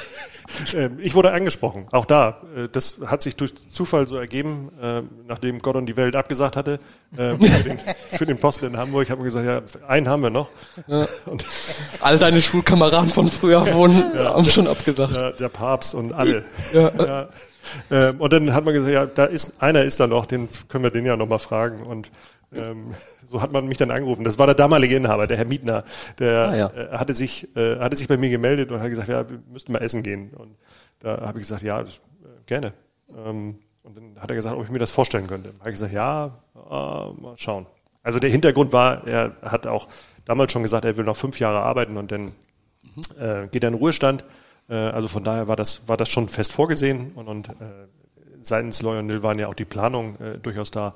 Ähm, ich wurde angesprochen, auch da. Äh, das hat sich durch Zufall so ergeben, äh, nachdem Gordon die Welt abgesagt hatte, äh, für den, für den Posten in Hamburg. Haben wir gesagt, ja, einen haben wir noch. Ja. Und alle deine Schulkameraden von früher wurden, ja, haben schon abgesagt. Der, der Papst und alle. Ja. ja. Ähm, und dann hat man gesagt, ja, da ist einer ist da noch, den können wir den ja nochmal fragen. Und ähm, so hat man mich dann angerufen. Das war der damalige Inhaber, der Herr Mietner. Der ah, ja. äh, hatte sich äh, hatte sich bei mir gemeldet und hat gesagt, ja, wir müssten mal essen gehen. Und da habe ich gesagt, ja, das, äh, gerne. Ähm, und dann hat er gesagt, ob ich mir das vorstellen könnte. Da habe ich gesagt, ja, äh, mal schauen. Also der Hintergrund war, er hat auch damals schon gesagt, er will noch fünf Jahre arbeiten und dann äh, geht er in Ruhestand. Äh, also von daher war das war das schon fest vorgesehen und, und äh, seitens Lionel waren ja auch die Planungen äh, durchaus da.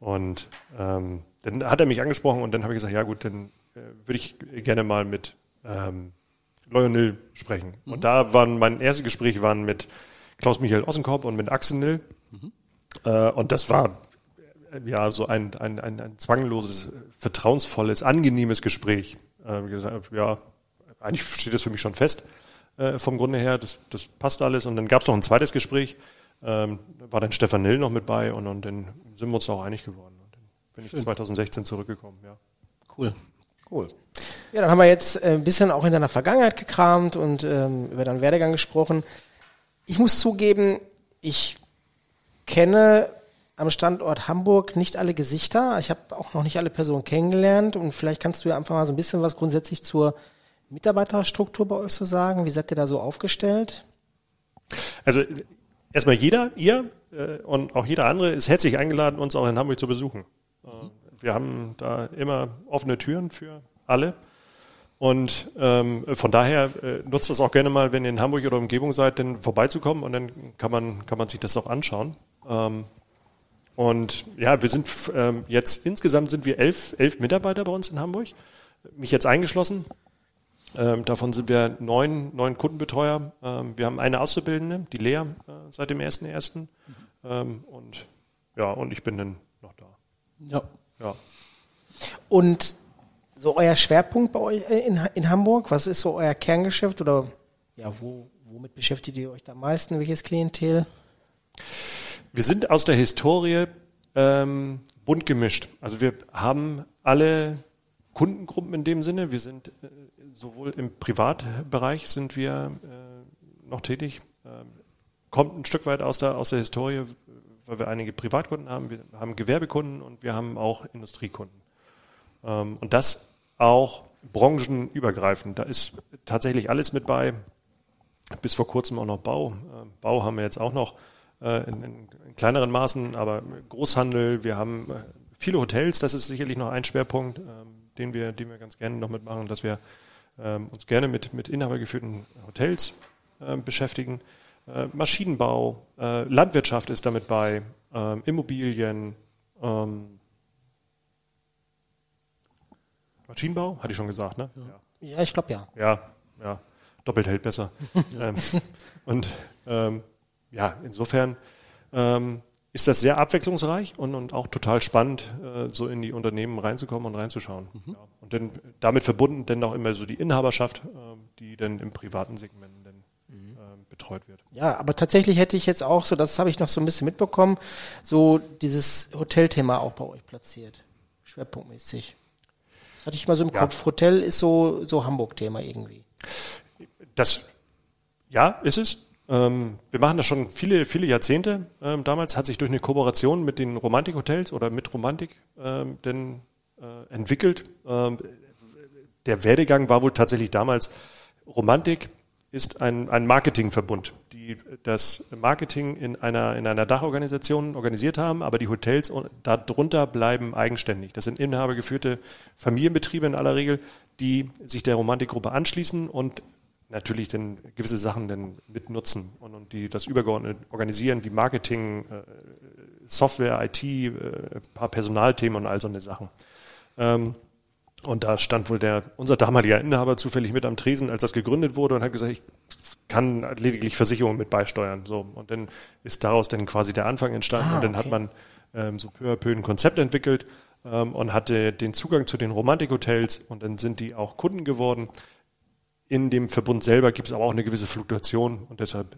Und ähm, dann hat er mich angesprochen und dann habe ich gesagt, ja gut, dann äh, würde ich gerne mal mit ähm, Lionel sprechen. Mhm. Und da waren mein erstes Gespräch waren mit Klaus-Michael Ossenkorb und mit Axel Nill. Mhm. Äh, und das war äh, ja so ein, ein, ein, ein zwangloses, vertrauensvolles, angenehmes Gespräch. Äh, gesagt, ja, eigentlich steht das für mich schon fest äh, vom Grunde her, das, das passt alles. Und dann gab es noch ein zweites Gespräch, ähm, war dann Stefan Nill noch mit bei und, und dann sind wir uns auch einig geworden. Und dann bin Schön. ich 2016 zurückgekommen, ja. Cool. Cool. Ja, dann haben wir jetzt äh, ein bisschen auch in deiner Vergangenheit gekramt und ähm, über deinen Werdegang gesprochen. Ich muss zugeben, ich kenne am Standort Hamburg nicht alle Gesichter. Ich habe auch noch nicht alle Personen kennengelernt und vielleicht kannst du ja einfach mal so ein bisschen was grundsätzlich zur Mitarbeiterstruktur bei euch so sagen. Wie seid ihr da so aufgestellt? Also erstmal jeder, ihr äh, und auch jeder andere ist herzlich eingeladen, uns auch in Hamburg zu besuchen. Mhm. Wir haben da immer offene Türen für alle. Und ähm, von daher äh, nutzt das auch gerne mal, wenn ihr in Hamburg oder Umgebung seid, dann vorbeizukommen und dann kann man, kann man sich das auch anschauen. Ähm, und ja, wir sind ähm, jetzt insgesamt sind wir elf, elf Mitarbeiter bei uns in Hamburg, mich jetzt eingeschlossen. Ähm, davon sind wir neun, neun Kundenbetreuer. Ähm, wir haben eine Auszubildende, die Lea, äh, seit dem 1.1. Mhm. Ähm, und ja, und ich bin dann noch da. Ja. ja. Und so euer Schwerpunkt bei euch äh, in, in Hamburg? Was ist so euer Kerngeschäft oder ja, wo, womit beschäftigt ihr euch da am meisten? Welches Klientel? Wir sind aus der Historie ähm, bunt gemischt. Also wir haben alle Kundengruppen in dem Sinne. Wir sind äh, sowohl im Privatbereich sind wir äh, noch tätig, ähm, kommt ein Stück weit aus der, aus der Historie, weil wir einige Privatkunden haben, wir haben Gewerbekunden und wir haben auch Industriekunden. Ähm, und das auch branchenübergreifend. Da ist tatsächlich alles mit bei, bis vor kurzem auch noch Bau. Ähm, Bau haben wir jetzt auch noch äh, in, in, kleineren Maßen, aber Großhandel, wir haben äh, viele Hotels, das ist sicherlich noch ein Schwerpunkt, ähm, den wir, den wir ganz gerne noch mitmachen, dass wir ähm, uns gerne mit, mit inhabergeführten Hotels äh, beschäftigen. Äh, Maschinenbau, äh, Landwirtschaft ist damit bei, ähm, Immobilien, ähm, Maschinenbau, hatte ich schon gesagt, ne? Ja, ja ich glaube ja. Ja, ja. Doppelt hält besser. ähm, und ähm, ja, insofern ähm, ist das sehr abwechslungsreich und, und auch total spannend, äh, so in die Unternehmen reinzukommen und reinzuschauen. Mhm. Ja. Und dann damit verbunden dann auch immer so die Inhaberschaft, äh, die dann im privaten Segment dann mhm. äh, betreut wird. Ja, aber tatsächlich hätte ich jetzt auch so, das habe ich noch so ein bisschen mitbekommen, so dieses Hotelthema auch bei euch platziert. Schwerpunktmäßig. Das hatte ich mal so im ja. Kopf. Hotel ist so, so Hamburg-Thema irgendwie. Das, ja, ist es. Ähm, wir machen das schon viele, viele Jahrzehnte. Ähm, damals hat sich durch eine Kooperation mit den Romantik-Hotels oder mit Romantik ähm, denn äh, entwickelt. Der Werdegang war wohl tatsächlich damals Romantik ist ein, ein Marketingverbund, die das Marketing in einer, in einer Dachorganisation organisiert haben, aber die Hotels darunter bleiben eigenständig. Das sind inhabergeführte Familienbetriebe in aller Regel, die sich der Romantikgruppe anschließen und natürlich dann gewisse Sachen dann mitnutzen und, und die das übergeordnet organisieren, wie Marketing, äh, Software, IT, äh, paar Personalthemen und all so eine Sachen. Ähm, und da stand wohl der, unser damaliger Inhaber zufällig mit am Tresen, als das gegründet wurde und hat gesagt, ich kann lediglich Versicherungen mit beisteuern. So. Und dann ist daraus dann quasi der Anfang entstanden ah, und dann okay. hat man ähm, so peu à peu ein Konzept entwickelt ähm, und hatte den Zugang zu den Romantikhotels und dann sind die auch Kunden geworden. In dem Verbund selber gibt es aber auch eine gewisse Fluktuation und deshalb,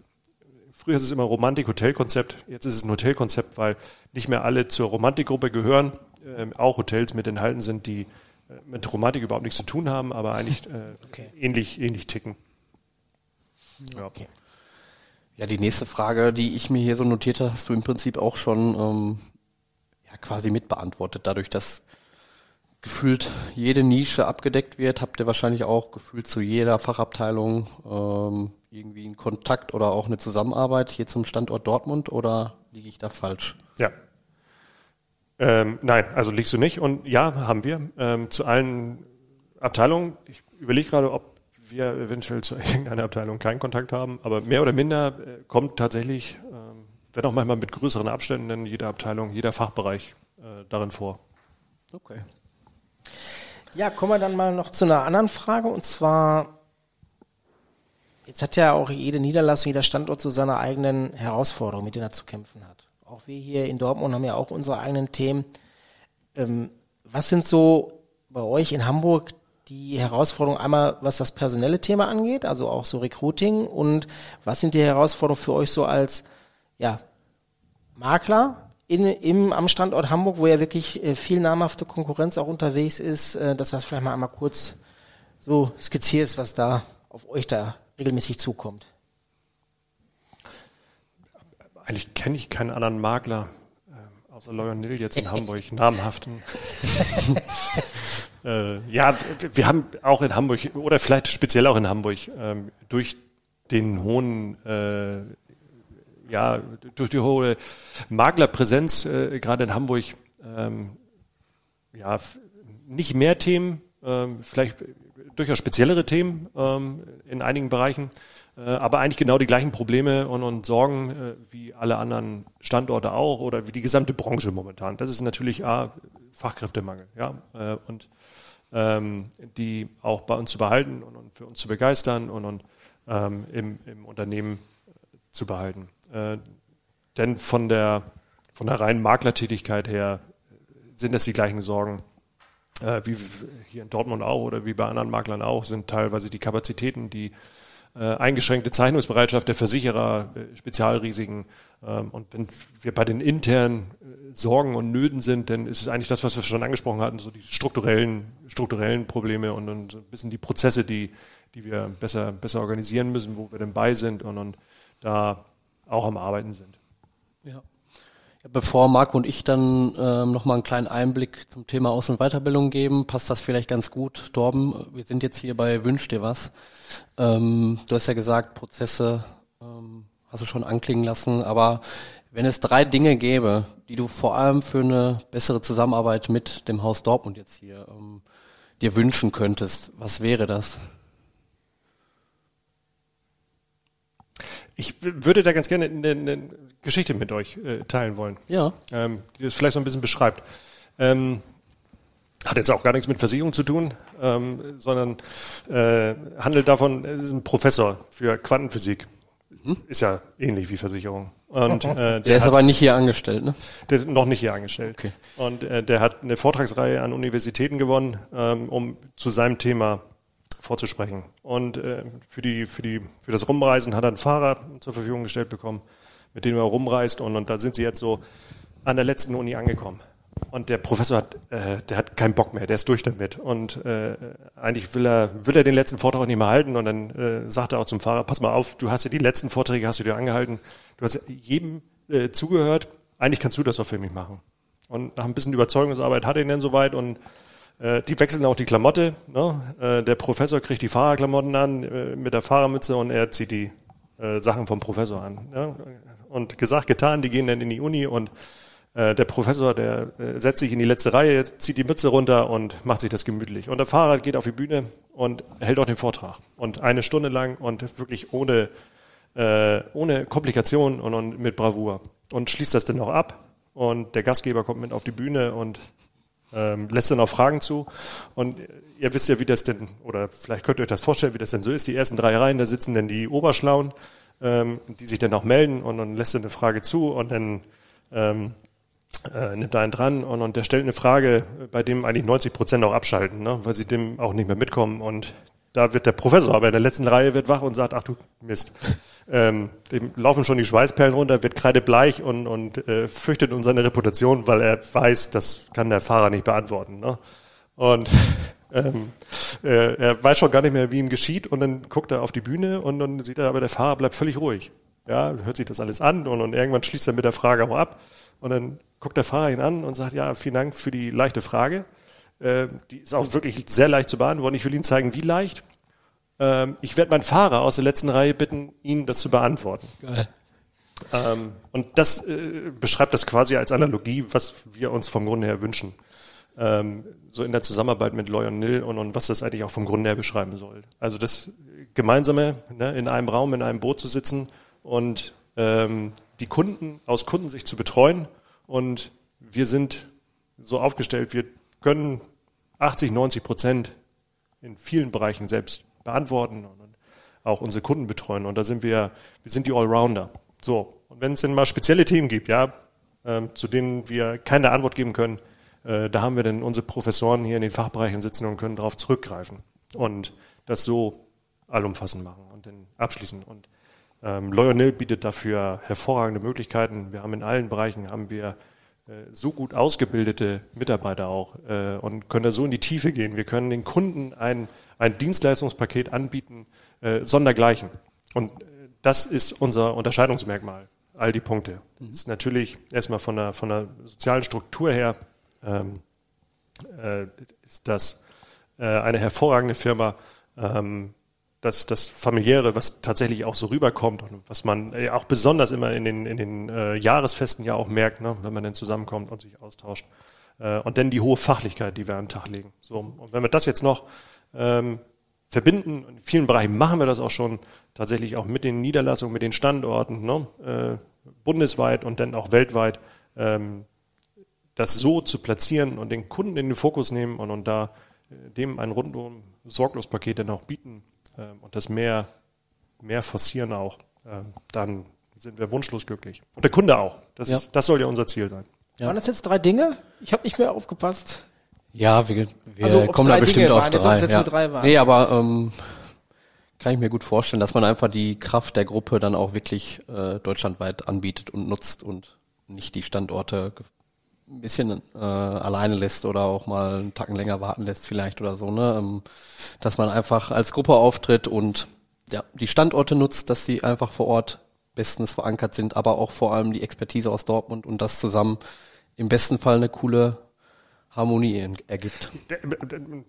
früher ist es immer Romantik-Hotel-Konzept, jetzt ist es ein Hotelkonzept, weil nicht mehr alle zur Romantikgruppe gehören, äh, auch Hotels mit enthalten sind, die äh, mit Romantik überhaupt nichts zu tun haben, aber eigentlich äh, okay. ähnlich, ähnlich ticken. Ja. Okay. Ja, die nächste Frage, die ich mir hier so notiert habe, hast du im Prinzip auch schon ähm, ja, quasi mitbeantwortet. Dadurch, dass gefühlt jede Nische abgedeckt wird, habt ihr wahrscheinlich auch gefühlt zu jeder Fachabteilung ähm, irgendwie einen Kontakt oder auch eine Zusammenarbeit hier zum Standort Dortmund oder liege ich da falsch? Ja. Ähm, nein, also liegst du nicht. Und ja, haben wir ähm, zu allen Abteilungen. Ich überlege gerade, ob wir eventuell zu irgendeiner Abteilung keinen Kontakt haben, aber mehr oder minder äh, kommt tatsächlich, ähm, wenn auch manchmal mit größeren Abständen, jede Abteilung, jeder Fachbereich äh, darin vor. Okay. Ja, kommen wir dann mal noch zu einer anderen Frage und zwar, jetzt hat ja auch jede Niederlassung, jeder Standort so seine eigenen Herausforderungen, mit denen er zu kämpfen hat. Auch wir hier in Dortmund haben ja auch unsere eigenen Themen. Ähm, was sind so bei euch in Hamburg die Herausforderungen einmal, was das personelle Thema angeht, also auch so Recruiting und was sind die Herausforderungen für euch so als ja, Makler in, im, am Standort Hamburg, wo ja wirklich äh, viel namhafte Konkurrenz auch unterwegs ist, äh, dass das vielleicht mal einmal kurz so skizziert ist, was da auf euch da regelmäßig zukommt. Eigentlich kenne ich keinen anderen Makler, äh, außer Lionel jetzt in Hamburg, namhaften. äh, ja, wir haben auch in Hamburg, oder vielleicht speziell auch in Hamburg, ähm, durch den hohen äh, ja, durch die hohe Maklerpräsenz, äh, gerade in Hamburg, ähm, ja, nicht mehr Themen, ähm, vielleicht durchaus speziellere Themen ähm, in einigen Bereichen, äh, aber eigentlich genau die gleichen Probleme und, und Sorgen äh, wie alle anderen Standorte auch oder wie die gesamte Branche momentan. Das ist natürlich A, Fachkräftemangel, ja, äh, und ähm, die auch bei uns zu behalten und, und für uns zu begeistern und, und ähm, im, im Unternehmen zu behalten. Äh, denn von der, von der reinen Maklertätigkeit her sind das die gleichen Sorgen äh, wie hier in Dortmund auch oder wie bei anderen Maklern auch, sind teilweise die Kapazitäten, die äh, eingeschränkte Zeichnungsbereitschaft der Versicherer, äh, Spezialrisiken. Ähm, und wenn wir bei den internen äh, Sorgen und Nöten sind, dann ist es eigentlich das, was wir schon angesprochen hatten, so die strukturellen, strukturellen Probleme und, und ein bisschen die Prozesse, die, die wir besser, besser organisieren müssen, wo wir denn bei sind und, und da auch am Arbeiten sind. Ja. Bevor Marco und ich dann ähm, nochmal einen kleinen Einblick zum Thema Aus- und Weiterbildung geben, passt das vielleicht ganz gut. Dorben, wir sind jetzt hier bei Wünsch dir was. Ähm, du hast ja gesagt, Prozesse ähm, hast du schon anklingen lassen, aber wenn es drei Dinge gäbe, die du vor allem für eine bessere Zusammenarbeit mit dem Haus Dortmund jetzt hier ähm, dir wünschen könntest, was wäre das? Ich würde da ganz gerne eine, eine Geschichte mit euch äh, teilen wollen. Ja. Ähm, die das vielleicht so ein bisschen beschreibt. Ähm, hat jetzt auch gar nichts mit Versicherung zu tun, ähm, sondern äh, handelt davon, es ist ein Professor für Quantenphysik. Mhm. Ist ja ähnlich wie Versicherung. Und, äh, der, der ist hat, aber nicht hier angestellt, ne? Der ist noch nicht hier angestellt. Okay. Und äh, der hat eine Vortragsreihe an Universitäten gewonnen, ähm, um zu seinem Thema vorzusprechen. Und äh, für, die, für, die, für das Rumreisen hat er einen Fahrer zur Verfügung gestellt bekommen, mit dem er rumreist. Und, und da sind sie jetzt so an der letzten Uni angekommen. Und der Professor hat, äh, der hat keinen Bock mehr, der ist durch damit. Und äh, eigentlich will er, will er den letzten Vortrag nicht mehr halten. Und dann äh, sagt er auch zum Fahrer, pass mal auf, du hast ja die letzten Vorträge, hast du dir angehalten. Du hast jedem äh, zugehört. Eigentlich kannst du das auch für mich machen. Und nach ein bisschen Überzeugungsarbeit hat er ihn dann soweit und die wechseln auch die Klamotte. Ne? Äh, der Professor kriegt die Fahrerklamotten an äh, mit der Fahrermütze und er zieht die äh, Sachen vom Professor an. Ja? Und gesagt, getan, die gehen dann in die Uni und äh, der Professor, der äh, setzt sich in die letzte Reihe, zieht die Mütze runter und macht sich das gemütlich. Und der Fahrer geht auf die Bühne und hält auch den Vortrag. Und eine Stunde lang und wirklich ohne, äh, ohne Komplikationen und, und mit Bravour. Und schließt das dann noch ab. Und der Gastgeber kommt mit auf die Bühne und ähm, lässt dann auch Fragen zu. Und ihr wisst ja, wie das denn, oder vielleicht könnt ihr euch das vorstellen, wie das denn so ist. Die ersten drei Reihen, da sitzen dann die Oberschlauen, ähm, die sich dann auch melden und dann lässt er eine Frage zu und dann ähm, äh, nimmt einen dran und, und der stellt eine Frage, bei dem eigentlich 90 Prozent auch abschalten, ne, weil sie dem auch nicht mehr mitkommen. Und da wird der Professor aber in der letzten Reihe wird wach und sagt, ach du Mist. Ähm, dem laufen schon die Schweißperlen runter, wird kreidebleich und, und äh, fürchtet um seine Reputation, weil er weiß, das kann der Fahrer nicht beantworten. Ne? Und ähm, äh, er weiß schon gar nicht mehr, wie ihm geschieht und dann guckt er auf die Bühne und dann sieht er, aber der Fahrer bleibt völlig ruhig. Ja, hört sich das alles an und, und irgendwann schließt er mit der Frage auch ab und dann guckt der Fahrer ihn an und sagt, ja, vielen Dank für die leichte Frage. Äh, die ist auch wirklich sehr leicht zu beantworten. Ich will Ihnen zeigen, wie leicht. Ähm, ich werde meinen Fahrer aus der letzten Reihe bitten, Ihnen das zu beantworten. Geil. Ähm, und das äh, beschreibt das quasi als Analogie, was wir uns vom Grunde her wünschen. Ähm, so in der Zusammenarbeit mit Loy und Nil und, und was das eigentlich auch vom Grunde her beschreiben soll. Also das Gemeinsame, ne, in einem Raum, in einem Boot zu sitzen und ähm, die Kunden aus Kundensicht zu betreuen und wir sind so aufgestellt, wir können 80, 90 Prozent in vielen Bereichen selbst beantworten und auch unsere Kunden betreuen. Und da sind wir, wir sind die Allrounder. So. Und wenn es denn mal spezielle Themen gibt, ja, äh, zu denen wir keine Antwort geben können, äh, da haben wir dann unsere Professoren hier in den Fachbereichen sitzen und können darauf zurückgreifen und das so allumfassend machen und dann abschließen. Und ähm, Loyal bietet dafür hervorragende Möglichkeiten. Wir haben in allen Bereichen haben wir so gut ausgebildete Mitarbeiter auch äh, und können da so in die Tiefe gehen. Wir können den Kunden ein, ein Dienstleistungspaket anbieten, äh, sondergleichen. Und äh, das ist unser Unterscheidungsmerkmal, all die Punkte. Das ist natürlich erstmal von der, von der sozialen Struktur her ähm, äh, ist das äh, eine hervorragende Firma. Ähm, das, das familiäre, was tatsächlich auch so rüberkommt und was man äh, auch besonders immer in den, in den äh, Jahresfesten ja auch merkt, ne, wenn man dann zusammenkommt und sich austauscht. Äh, und dann die hohe Fachlichkeit, die wir an den Tag legen. So, und wenn wir das jetzt noch ähm, verbinden, in vielen Bereichen machen wir das auch schon, tatsächlich auch mit den Niederlassungen, mit den Standorten, ne, äh, bundesweit und dann auch weltweit, ähm, das so zu platzieren und den Kunden in den Fokus nehmen und, und da äh, dem ein rundum sorglos Paket dann auch bieten, und das mehr, mehr forcieren auch, ähm, dann sind wir wunschlos glücklich. Und der Kunde auch. Das, ja. das soll ja unser Ziel sein. Ja. Waren das jetzt drei Dinge? Ich habe nicht mehr aufgepasst. Ja, wir, wir Also, kommen da bestimmt Dinge auf waren, drei. jetzt ja. drei waren. Nee, aber ähm, kann ich mir gut vorstellen, dass man einfach die Kraft der Gruppe dann auch wirklich äh, deutschlandweit anbietet und nutzt und nicht die Standorte ein bisschen äh, alleine lässt oder auch mal einen Tacken länger warten lässt vielleicht oder so, ne? Ähm, dass man einfach als Gruppe auftritt und ja, die Standorte nutzt, dass sie einfach vor Ort bestens verankert sind, aber auch vor allem die Expertise aus Dortmund und das zusammen im besten Fall eine coole Harmonie ergibt.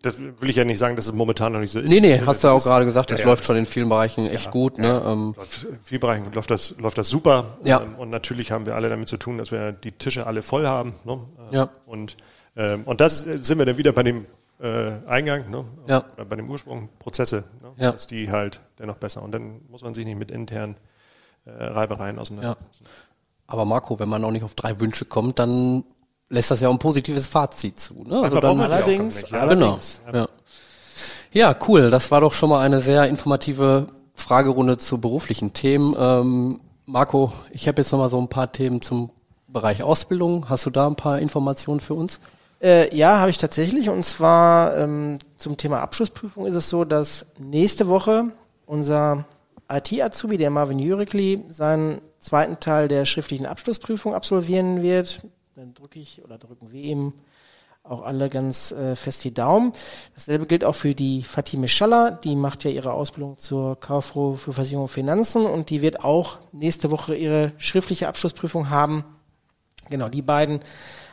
Das will ich ja nicht sagen, dass es momentan noch nicht so ist. Nee, nee, Das hast du ja auch gerade gesagt, das ja, ja, läuft schon in vielen Bereichen echt gut, ne? Ähm, Läuft, in vielen Bereichen läuft das, läuft das super. Ja. Ähm, Und natürlich haben wir alle damit zu tun, dass wir die Tische alle voll haben. Ne? Äh, Ja. Und, ähm, und das ist- sind wir dann wieder bei dem äh, Eingang, ne? Ja. Oder bei dem Ursprung, Prozesse. Ne? Ja. Dass die halt dennoch besser. Und dann muss man sich nicht mit internen äh, Reibereien auseinandersetzen. aber Marco, wenn man auch nicht auf drei Wünsche kommt, dann lässt das ja auch ein positives Fazit zu, ne? Also Manchmal dann, auch allerdings- ja. allerdings- Genau. Ja. ja, cool. Das war doch schon mal eine sehr informative Fragerunde zu beruflichen Themen. Ähm, Marco, ich habe jetzt noch mal so ein paar Themen zum Bereich Ausbildung. Hast du da ein paar Informationen für uns? Äh, ja, habe ich tatsächlich. Und zwar ähm, zum Thema Abschlussprüfung ist es so, dass nächste Woche unser IT-Azubi, der Marvin Jürikli, seinen zweiten Teil der schriftlichen Abschlussprüfung absolvieren wird. Dann drücke ich oder drücken wir ihm auch alle ganz äh, fest die Daumen. Dasselbe gilt auch für die Fatime Schaller, die macht ja ihre Ausbildung zur Kauffrau für Versicherung und Finanzen und die wird auch nächste Woche ihre schriftliche Abschlussprüfung haben. Genau, die beiden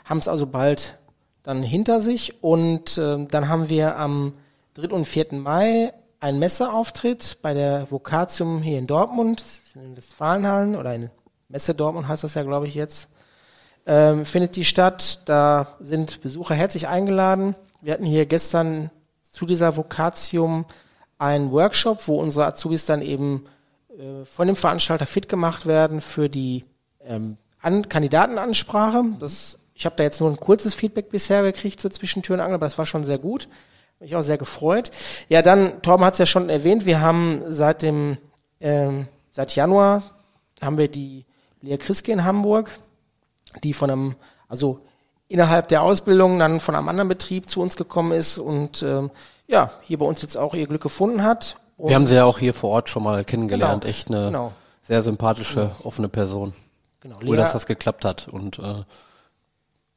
haben es also bald dann hinter sich und ähm, dann haben wir am 3. und 4. Mai einen Messeauftritt bei der Vokatium hier in Dortmund, in Westfalenhallen oder in Messe Dortmund heißt das ja, glaube ich, jetzt. Ähm, findet die statt. Da sind Besucher herzlich eingeladen. Wir hatten hier gestern zu dieser Vokatium einen Workshop, wo unsere Azubis dann eben äh, von dem Veranstalter fit gemacht werden für die ähm, An Kandidatenansprache. Das, ich habe da jetzt nur ein kurzes Feedback bisher gekriegt, so zwischen Tür und Angel, aber das war schon sehr gut. Mich auch sehr gefreut. Ja, dann, Torben hat es ja schon erwähnt, wir haben seit dem, ähm, seit Januar haben wir die Lea Kriske in Hamburg, die von einem, also innerhalb der Ausbildung dann von einem anderen Betrieb zu uns gekommen ist und ähm, ja, hier bei uns jetzt auch ihr Glück gefunden hat. Und Wir haben sie ja auch hier vor Ort schon mal kennengelernt. Genau. Echt eine Genau. sehr sympathische, offene Person. genau, Cool, Lea, dass das geklappt hat. Und äh,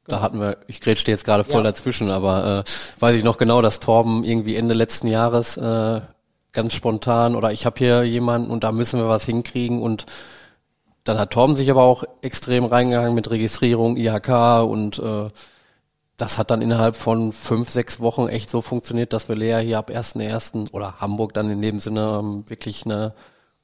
da hatten wir, ich grätschte jetzt gerade voll Ja. dazwischen, aber äh, weiß ich noch genau, dass Torben irgendwie Ende letzten Jahres äh, ganz spontan oder ich habe hier jemanden und da müssen wir was hinkriegen und dann hat Torben sich aber auch extrem reingegangen mit Registrierung, IHK und äh, das hat dann innerhalb von fünf, sechs Wochen echt so funktioniert, dass wir Lea hier ab 1.1. oder Hamburg dann in dem Sinne ähm, wirklich eine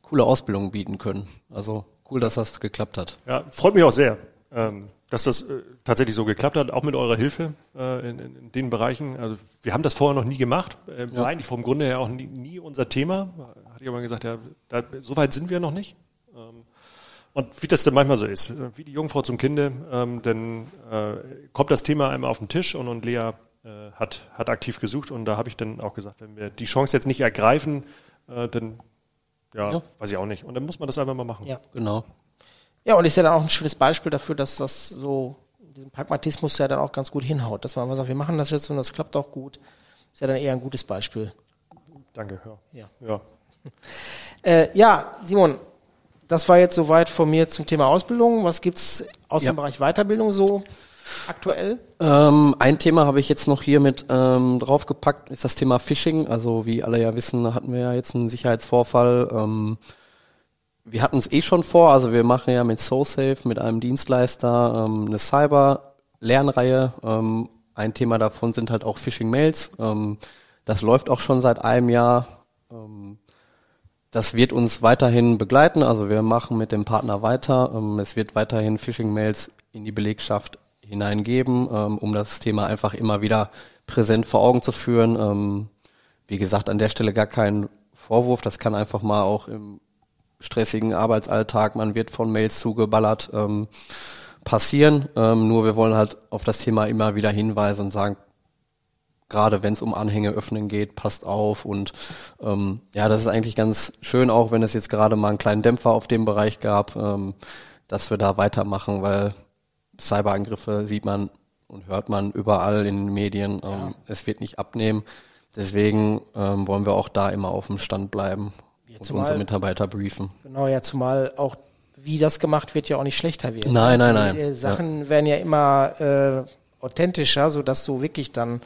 coole Ausbildung bieten können. Also cool, dass das geklappt hat. Ja, freut mich auch sehr, ähm, dass das äh, tatsächlich so geklappt hat, auch mit eurer Hilfe äh, in, in, den Bereichen. Also wir haben das vorher noch nie gemacht, äh, war eigentlich vom Grunde her auch nie, nie unser Thema. Hatte ich aber gesagt, ja, da, so weit sind wir noch nicht. Und wie das dann manchmal so ist, wie die Jungfrau zum Kinde, ähm, dann äh, kommt das Thema einmal auf den Tisch und, und Lea äh, hat, hat aktiv gesucht und da habe ich dann auch gesagt, wenn wir die Chance jetzt nicht ergreifen, äh, dann ja, Ja. weiß ich auch nicht. Und dann muss man das einfach mal machen. Ja. Genau. Ja, und ist ja dann auch ein schönes Beispiel dafür, dass das so, diesen Pragmatismus ja dann auch ganz gut hinhaut. Dass man einfach sagt, wir machen das jetzt und das klappt auch gut. Ist ja dann eher ein gutes Beispiel. Danke. Ja. Ja. ja. Äh, ja, Simon, das war jetzt soweit von mir zum Thema Ausbildung. Was gibt's aus Ja. dem Bereich Weiterbildung so aktuell? Ähm, ein Thema habe ich jetzt noch hier mit ähm, draufgepackt, ist das Thema Phishing. Also wie alle ja wissen, hatten wir ja jetzt einen Sicherheitsvorfall. Ähm, wir hatten es eh schon vor, also wir machen ja mit SoSafe, mit einem Dienstleister, ähm, eine Cyber-Lernreihe. Ähm, ein Thema davon sind halt auch Phishing-Mails. Ähm, das läuft auch schon seit einem Jahr. Ähm, das wird uns weiterhin begleiten. Also wir machen mit dem Partner weiter. Ähm, es wird weiterhin Phishing-Mails in die Belegschaft hineingeben, ähm, um das Thema einfach immer wieder präsent vor Augen zu führen. Ähm, wie gesagt, an der Stelle gar kein Vorwurf. Das kann einfach mal auch im stressigen Arbeitsalltag, man wird von Mails zugeballert, passieren. Nur wir wollen halt auf das Thema immer wieder hinweisen und sagen, gerade wenn es um Anhänge öffnen geht, passt auf und ähm, ja, das ist eigentlich ganz schön, auch wenn es jetzt gerade mal einen kleinen Dämpfer auf dem Bereich gab, ähm, dass wir da weitermachen, weil Cyberangriffe sieht man und hört man überall in den Medien. Ähm, es wird nicht abnehmen. Deswegen ähm, wollen wir auch da immer auf dem Stand bleiben und zumal- unsere Mitarbeiter briefen. Genau, ja, zumal auch wie das gemacht wird, ja auch nicht schlechter wird. Nein, nein, nein. Die äh, Sachen werden ja immer äh, authentischer, so dass du wirklich dann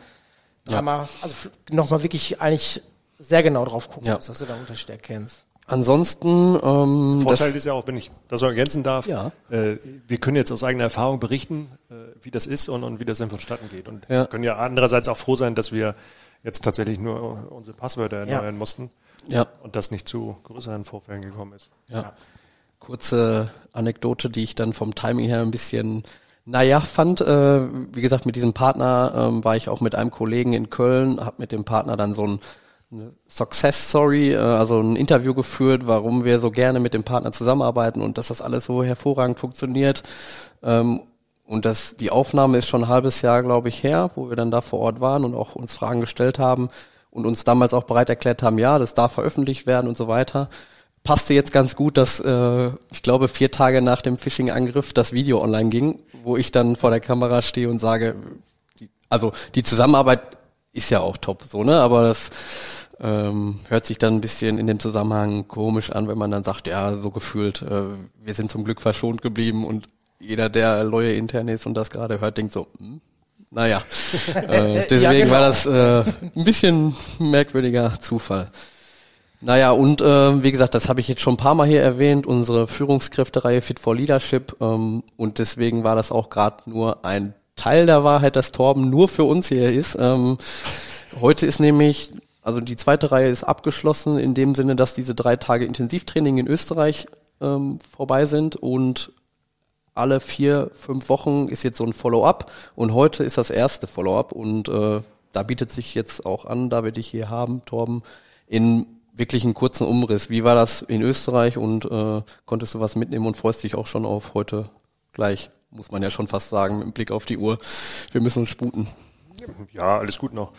Ja. einmal, also nochmal wirklich eigentlich sehr genau drauf gucken Ja. musst, dass du da einen Unterschied erkennst. Ansonsten, ähm, Vorteil das, ist ja auch, wenn ich das so ergänzen darf, Ja. äh, wir können jetzt aus eigener Erfahrung berichten, äh, wie das ist und, und wie das dann vonstatten geht. Und Ja. können ja andererseits auch froh sein, dass wir jetzt tatsächlich nur unsere Passwörter Ja. erneuern mussten ja, und das nicht zu größeren Vorfällen gekommen ist. ja. Kurze Anekdote, die ich dann vom Timing her ein bisschen naja fand. Äh, wie gesagt, mit diesem Partner ähm, war ich auch mit einem Kollegen in Köln, habe mit dem Partner dann so ein Success Story, äh, also ein Interview geführt, warum wir so gerne mit dem Partner zusammenarbeiten und dass das alles so hervorragend funktioniert. Ähm, und das, die Aufnahme ist schon ein halbes Jahr, glaube ich, her, wo wir dann da vor Ort waren und auch uns Fragen gestellt haben und uns damals auch bereit erklärt haben, ja, das darf veröffentlicht werden und so weiter. Passte jetzt ganz gut, dass äh, ich glaube vier Tage nach dem Phishing-Angriff das Video online ging, wo ich dann vor der Kamera stehe und sage, die, also die Zusammenarbeit ist ja auch top, so ne, aber das ähm, hört sich dann ein bisschen in dem Zusammenhang komisch an, wenn man dann sagt, ja, so gefühlt, äh, wir sind zum Glück verschont geblieben und jeder, der Lawyer intern ist und das gerade hört, denkt so, hm, naja. äh, deswegen Ja, genau. war das äh, ein bisschen merkwürdiger Zufall. Naja, und äh, wie gesagt, das habe ich jetzt schon ein paar Mal hier erwähnt, unsere Führungskräftereihe Fit for Leadership. Ähm, und deswegen war das auch gerade nur ein Teil der Wahrheit, dass Torben nur für uns hier ist. Ähm, heute ist nämlich, also die zweite Reihe ist abgeschlossen, in dem Sinne, dass diese drei Tage Intensivtraining in Österreich ähm, vorbei sind und alle vier, fünf Wochen ist jetzt so ein Follow-up und heute ist das erste Follow-up und äh, da bietet sich jetzt auch an, da wir dich hier haben, Torben, in wirklich einen kurzen Umriss. Wie war das in Österreich und äh, konntest du was mitnehmen und freust dich auch schon auf heute gleich, muss man ja schon fast sagen, mit Blick auf die Uhr. Wir müssen uns sputen. Ja, alles gut noch.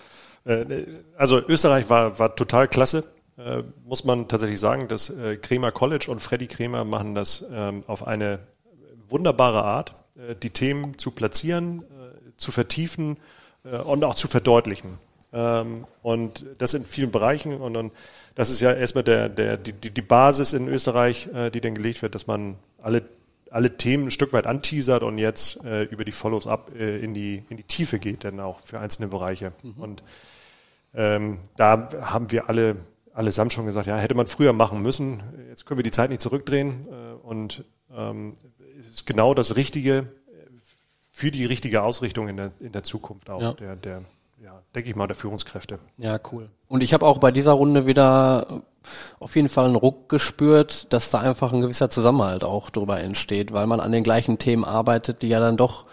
Äh, Also Österreich war, war total klasse, äh, muss man tatsächlich sagen. Das äh, Kremer College und Freddy Kremer machen das ähm, auf eine wunderbare Art, äh, die Themen zu platzieren, zu vertiefen äh, und auch zu verdeutlichen. Ähm, Und das in vielen Bereichen. Und dann, das ist ja erstmal der, der, die, die Basis in Österreich, äh, die dann gelegt wird, dass man alle alle Themen ein Stück weit anteasert und jetzt äh, über die Follows-up äh, in, die, in die Tiefe geht, dann auch für einzelne Bereiche. Und ähm, da haben wir alle allesamt schon gesagt, ja, hätte man früher machen müssen. Jetzt können wir die Zeit nicht zurückdrehen. Äh, und ähm, es ist genau das Richtige äh, für die richtige Ausrichtung in der, in der Zukunft auch Ja. der, der, ja, denke ich mal, der Führungskräfte. Ja, cool. Und ich habe auch bei dieser Runde wieder äh, auf jeden Fall einen Ruck gespürt, dass da einfach ein gewisser Zusammenhalt auch drüber entsteht, weil man an den gleichen Themen arbeitet, die ja dann doch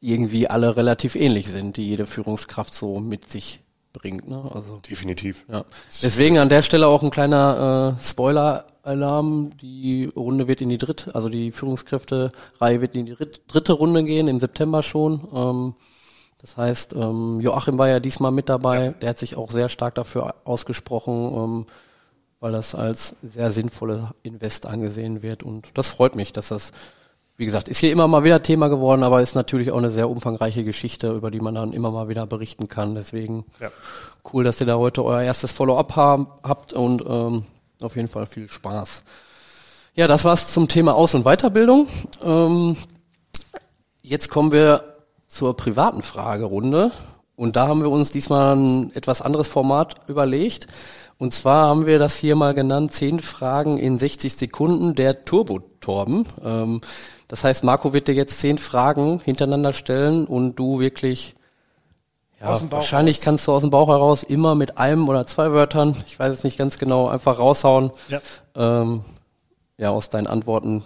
irgendwie alle relativ ähnlich sind, die jede Führungskraft so mit sich bringt. Ne? Also Definitiv. ja. Deswegen an der Stelle auch ein kleiner äh, Spoiler-Alarm. Die Runde wird in die dritte, also die Führungskräfte-Reihe wird in die dritt- dritte Runde gehen, im September schon. Ähm, das heißt, ähm, Joachim war ja diesmal mit dabei. Der hat sich auch sehr stark dafür ausgesprochen, ähm, weil das als sehr sinnvolle Invest angesehen wird. Und das freut mich, dass das, wie gesagt, ist hier immer mal wieder Thema geworden, aber ist natürlich auch eine sehr umfangreiche Geschichte, über die man dann immer mal wieder berichten kann. Deswegen Ja. cool, dass ihr da heute euer erstes Follow-up habt und ähm, auf jeden Fall viel Spaß. Ja, das war's zum Thema Aus- und Weiterbildung. Ähm, jetzt kommen wir zur privaten Fragerunde. Und da haben wir uns diesmal ein etwas anderes Format überlegt. Und zwar haben wir das hier mal genannt, 10 Fragen in 60 Sekunden, der Turbo-Torben. Ähm, das heißt, Marco wird dir jetzt 10 Fragen hintereinander stellen und du wirklich ja, wahrscheinlich raus. kannst du aus dem Bauch heraus immer mit einem oder zwei Wörtern, ich weiß es nicht ganz genau, einfach raushauen. Ja. Ähm, ja, aus deinen Antworten.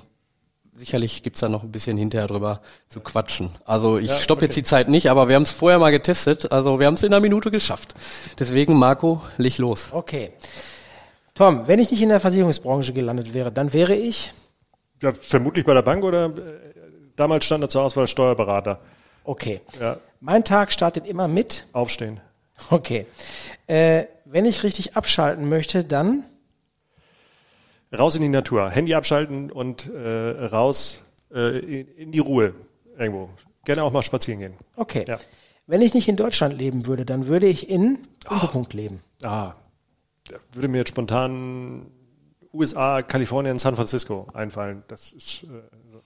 Sicherlich gibt's da noch ein bisschen hinterher drüber zu quatschen. Also ich Ja, stoppe jetzt okay. die Zeit nicht, aber wir haben es vorher mal getestet. Also wir haben es in einer Minute geschafft. Deswegen, Marco, leg los. Okay. Tom, wenn ich nicht in der Versicherungsbranche gelandet wäre, dann wäre ich, Ja, vermutlich bei der Bank oder äh, damals stand da zur Auswahl Steuerberater. okay. Ja, Mein Tag startet immer mit, aufstehen. okay. Äh, wenn ich richtig abschalten möchte, dann, Raus in die Natur, Handy abschalten und äh, raus äh, in, die Ruhe irgendwo. gerne auch mal spazieren gehen. Okay. Ja. Wenn ich nicht in Deutschland leben würde, dann würde ich in Doppelpunkt leben. Ah, da würde mir jetzt spontan USA, Kalifornien, San Francisco einfallen. Das ist, äh,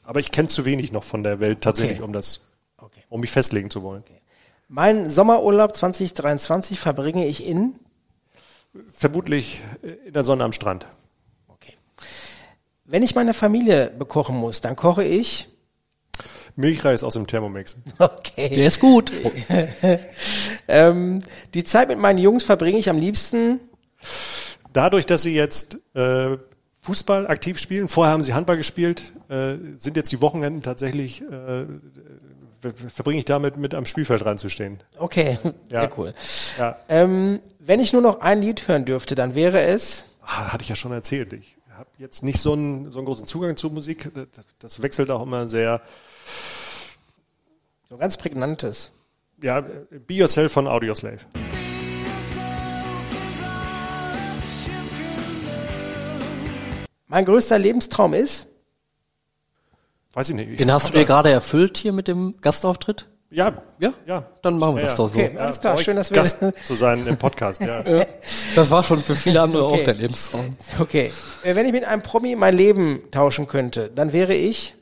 aber ich kenne zu wenig noch von der Welt tatsächlich, Okay. um das, Okay. um mich festlegen zu wollen. Mein Sommerurlaub 2023 verbringe ich in Vermutlich äh, in der Sonne am Strand. Wenn ich meine Familie bekochen muss, dann koche ich Milchreis aus dem Thermomix. Okay. Der ist gut. Ähm, die Zeit mit meinen Jungs verbringe ich am liebsten Dadurch, dass sie jetzt äh, Fußball aktiv spielen, vorher haben sie Handball gespielt, äh, sind jetzt die Wochenenden tatsächlich, äh, ver- verbringe ich damit, mit am Spielfeld reinzustehen. Okay, Ja. sehr cool. Ja, Ähm, wenn ich nur noch ein Lied hören dürfte, dann wäre es. ah, hatte ich ja schon erzählt. Ich habe jetzt nicht so einen, so einen großen Zugang zur Musik. Das, das wechselt auch immer sehr. So ein ganz prägnantes. Ja, Be Yourself von Audioslave. Mein größter Lebenstraum ist. Weiß ich nicht. Den hast du dir gerade erfüllt hier mit dem Gastauftritt? Ja, Ja? ja. Dann machen wir Ja, das ja. doch so. Okay, alles klar. Schön, dass wir. Gast zu sein im Podcast. Ja. Das war schon für viele andere Okay. auch der Lebenstraum. Okay. Äh, Wenn ich mit einem Promi mein Leben tauschen könnte, dann wäre ich.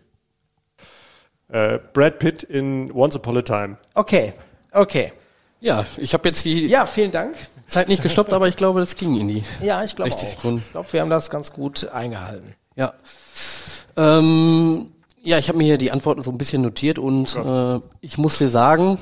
Äh, Brad Pitt in Once Upon a Time. Okay. Okay. Ja, ich habe jetzt die Ja, vielen Dank. Zeit nicht gestoppt, aber ich glaube, das ging in die. Ja, ich glaube 60 auch. Sekunden. Ich glaube, wir haben das ganz gut eingehalten. Ja. Ähm, ja, ich habe mir hier die Antworten so ein bisschen notiert und äh, ich muss dir sagen,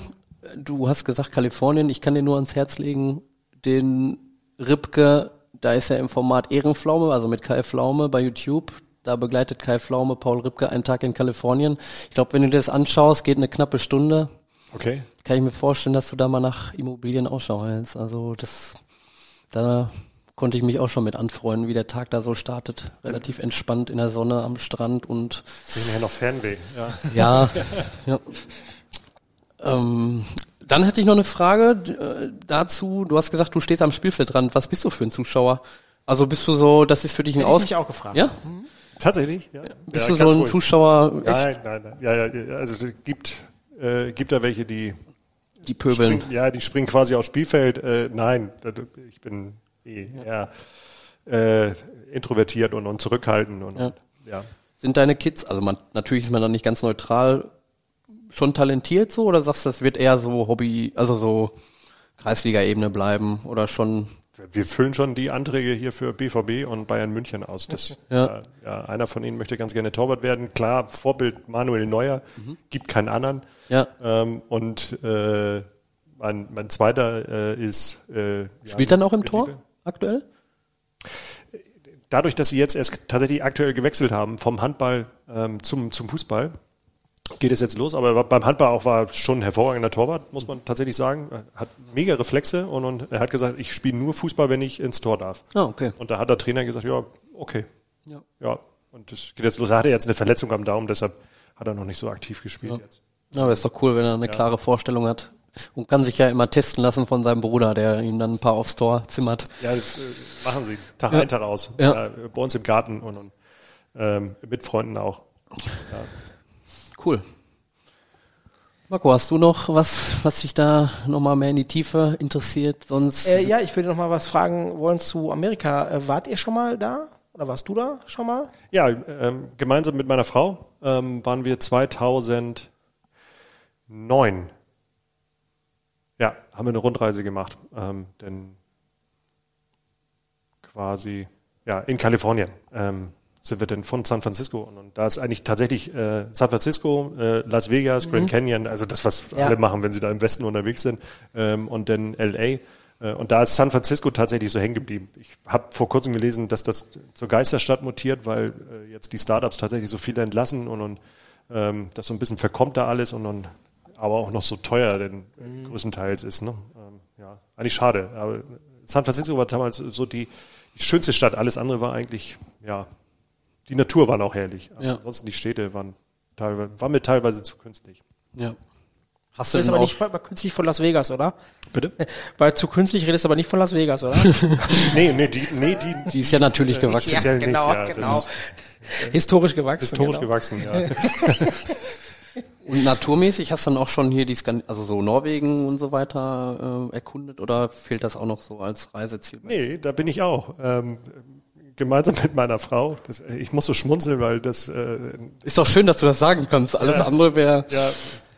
du hast gesagt Kalifornien, ich kann dir nur ans Herz legen, den Ripke, da ist er im Format Ehrenpflaume, also mit Kai Pflaume bei YouTube. Da begleitet Kai Pflaume Paul Ripke einen Tag in Kalifornien. Ich glaube, wenn du dir das anschaust, geht eine knappe Stunde. Okay. Kann ich mir vorstellen, dass du da mal nach Immobilien Ausschau hältst. Also das, da konnte ich mich auch schon mit anfreunden, wie der Tag da so startet. Relativ entspannt in der Sonne am Strand und Ich nachher noch Fernweh. Ja. ja, ja. Ähm, dann hätte ich noch eine Frage äh, dazu. Du hast gesagt, du stehst am Spielfeldrand. Was bist du für ein Zuschauer? Also bist du so, das ist für dich ein Hätte ich Aus... mich auch gefragt. Ja? Tatsächlich? Ja. Bist ja, du so ein ruhig. Zuschauer, echt, Nein, nein, nein. Ja, ja, ja, also es gibt, äh, gibt da welche, die die pöbeln? springen, ja, die springen quasi aufs Spielfeld. Äh, nein, ich bin eher äh, introvertiert und, und zurückhaltend und, Ja. ja. Sind deine Kids, also man, natürlich ist man dann nicht ganz neutral, schon talentiert so oder sagst du, das wird eher so Hobby, also so Kreisliga-Ebene bleiben oder schon, Wir füllen schon die Anträge hier für BVB und Bayern München aus. Das, Ja. ja. Ja, einer von ihnen möchte ganz gerne Torwart werden. Klar, Vorbild Manuel Neuer, gibt keinen anderen. ja, Ähm, und äh, mein, mein zweiter äh, ist äh, ja, spielt dann auch im Tor Liebe. Aktuell? Dadurch, dass sie jetzt erst tatsächlich aktuell gewechselt haben vom Handball ähm, zum, zum Fußball, geht es jetzt los. Aber beim Handball auch war schon ein hervorragender Torwart, muss man tatsächlich sagen. Er Hat mega Reflexe und, und er hat gesagt, ich spiele nur Fußball, wenn ich ins Tor darf. Ah, okay. Und da hat der Trainer gesagt, ja, okay. Ja. Ja, und das geht jetzt los. Er hatte jetzt eine Verletzung am Daumen, deshalb hat er noch nicht so aktiv gespielt jetzt. Ja, aber ist doch cool, wenn er eine klare Vorstellung hat und kann sich ja immer testen lassen von seinem Bruder, der ihm dann ein paar aufs Tor zimmert. Ja, das äh, machen sie. Tag Ja. ein, Tag aus. Ja. Äh, bei uns im Garten und, und ähm, mit Freunden auch. Cool. Marco, hast du noch was, was dich da nochmal mehr in die Tiefe interessiert? Sonst Äh, ja, ich würde noch mal was fragen wollen zu Amerika. Äh, wart ihr schon mal da? Oder warst du da schon mal? Ja, ähm, gemeinsam mit meiner Frau ähm, waren wir 2009. Haben wir eine Rundreise gemacht. Ähm, denn quasi, ja, in Kalifornien ähm, sind wir denn von San Francisco. Und, und da ist eigentlich tatsächlich äh, San Francisco, äh, Las Vegas, Grand Canyon, also das, was Ja. alle machen, wenn sie da im Westen unterwegs sind. Ähm, und dann LA. Äh, Und da ist San Francisco tatsächlich so hängen geblieben. Ich habe vor kurzem gelesen, dass das zur Geisterstadt mutiert, weil äh, jetzt die Startups tatsächlich so viele entlassen und, und ähm, das so ein bisschen verkommt da alles und, und aber auch noch so teuer, denn äh, größtenteils ist. Ne? Ähm, ja, eigentlich schade. Aber San Francisco war damals so die, die schönste Stadt. Alles andere war eigentlich, ja, die Natur war noch herrlich. Aber Ja. ansonsten die Städte waren teilweise, waren mir teilweise zu künstlich. ja. Hast du Das ist denn aber nicht bei, bei künstlich von Las Vegas, oder? Bitte? Weil zu künstlich redest du aber nicht von Las Vegas, oder? nee, nee, die, nee, die, die ist ja natürlich gewachsen. speziell nicht, ja, das ist Historisch gewachsen. historisch genau. gewachsen, ja. Und naturmäßig hast du dann auch schon hier die Skan also so Norwegen und so weiter äh, erkundet oder fehlt das auch noch so als Reiseziel? Nee, da bin ich auch. Ähm, gemeinsam mit meiner Frau. Das, ich muss so schmunzeln, weil das äh, Ist doch schön, dass du das sagen kannst. Alles Ja. andere wäre ja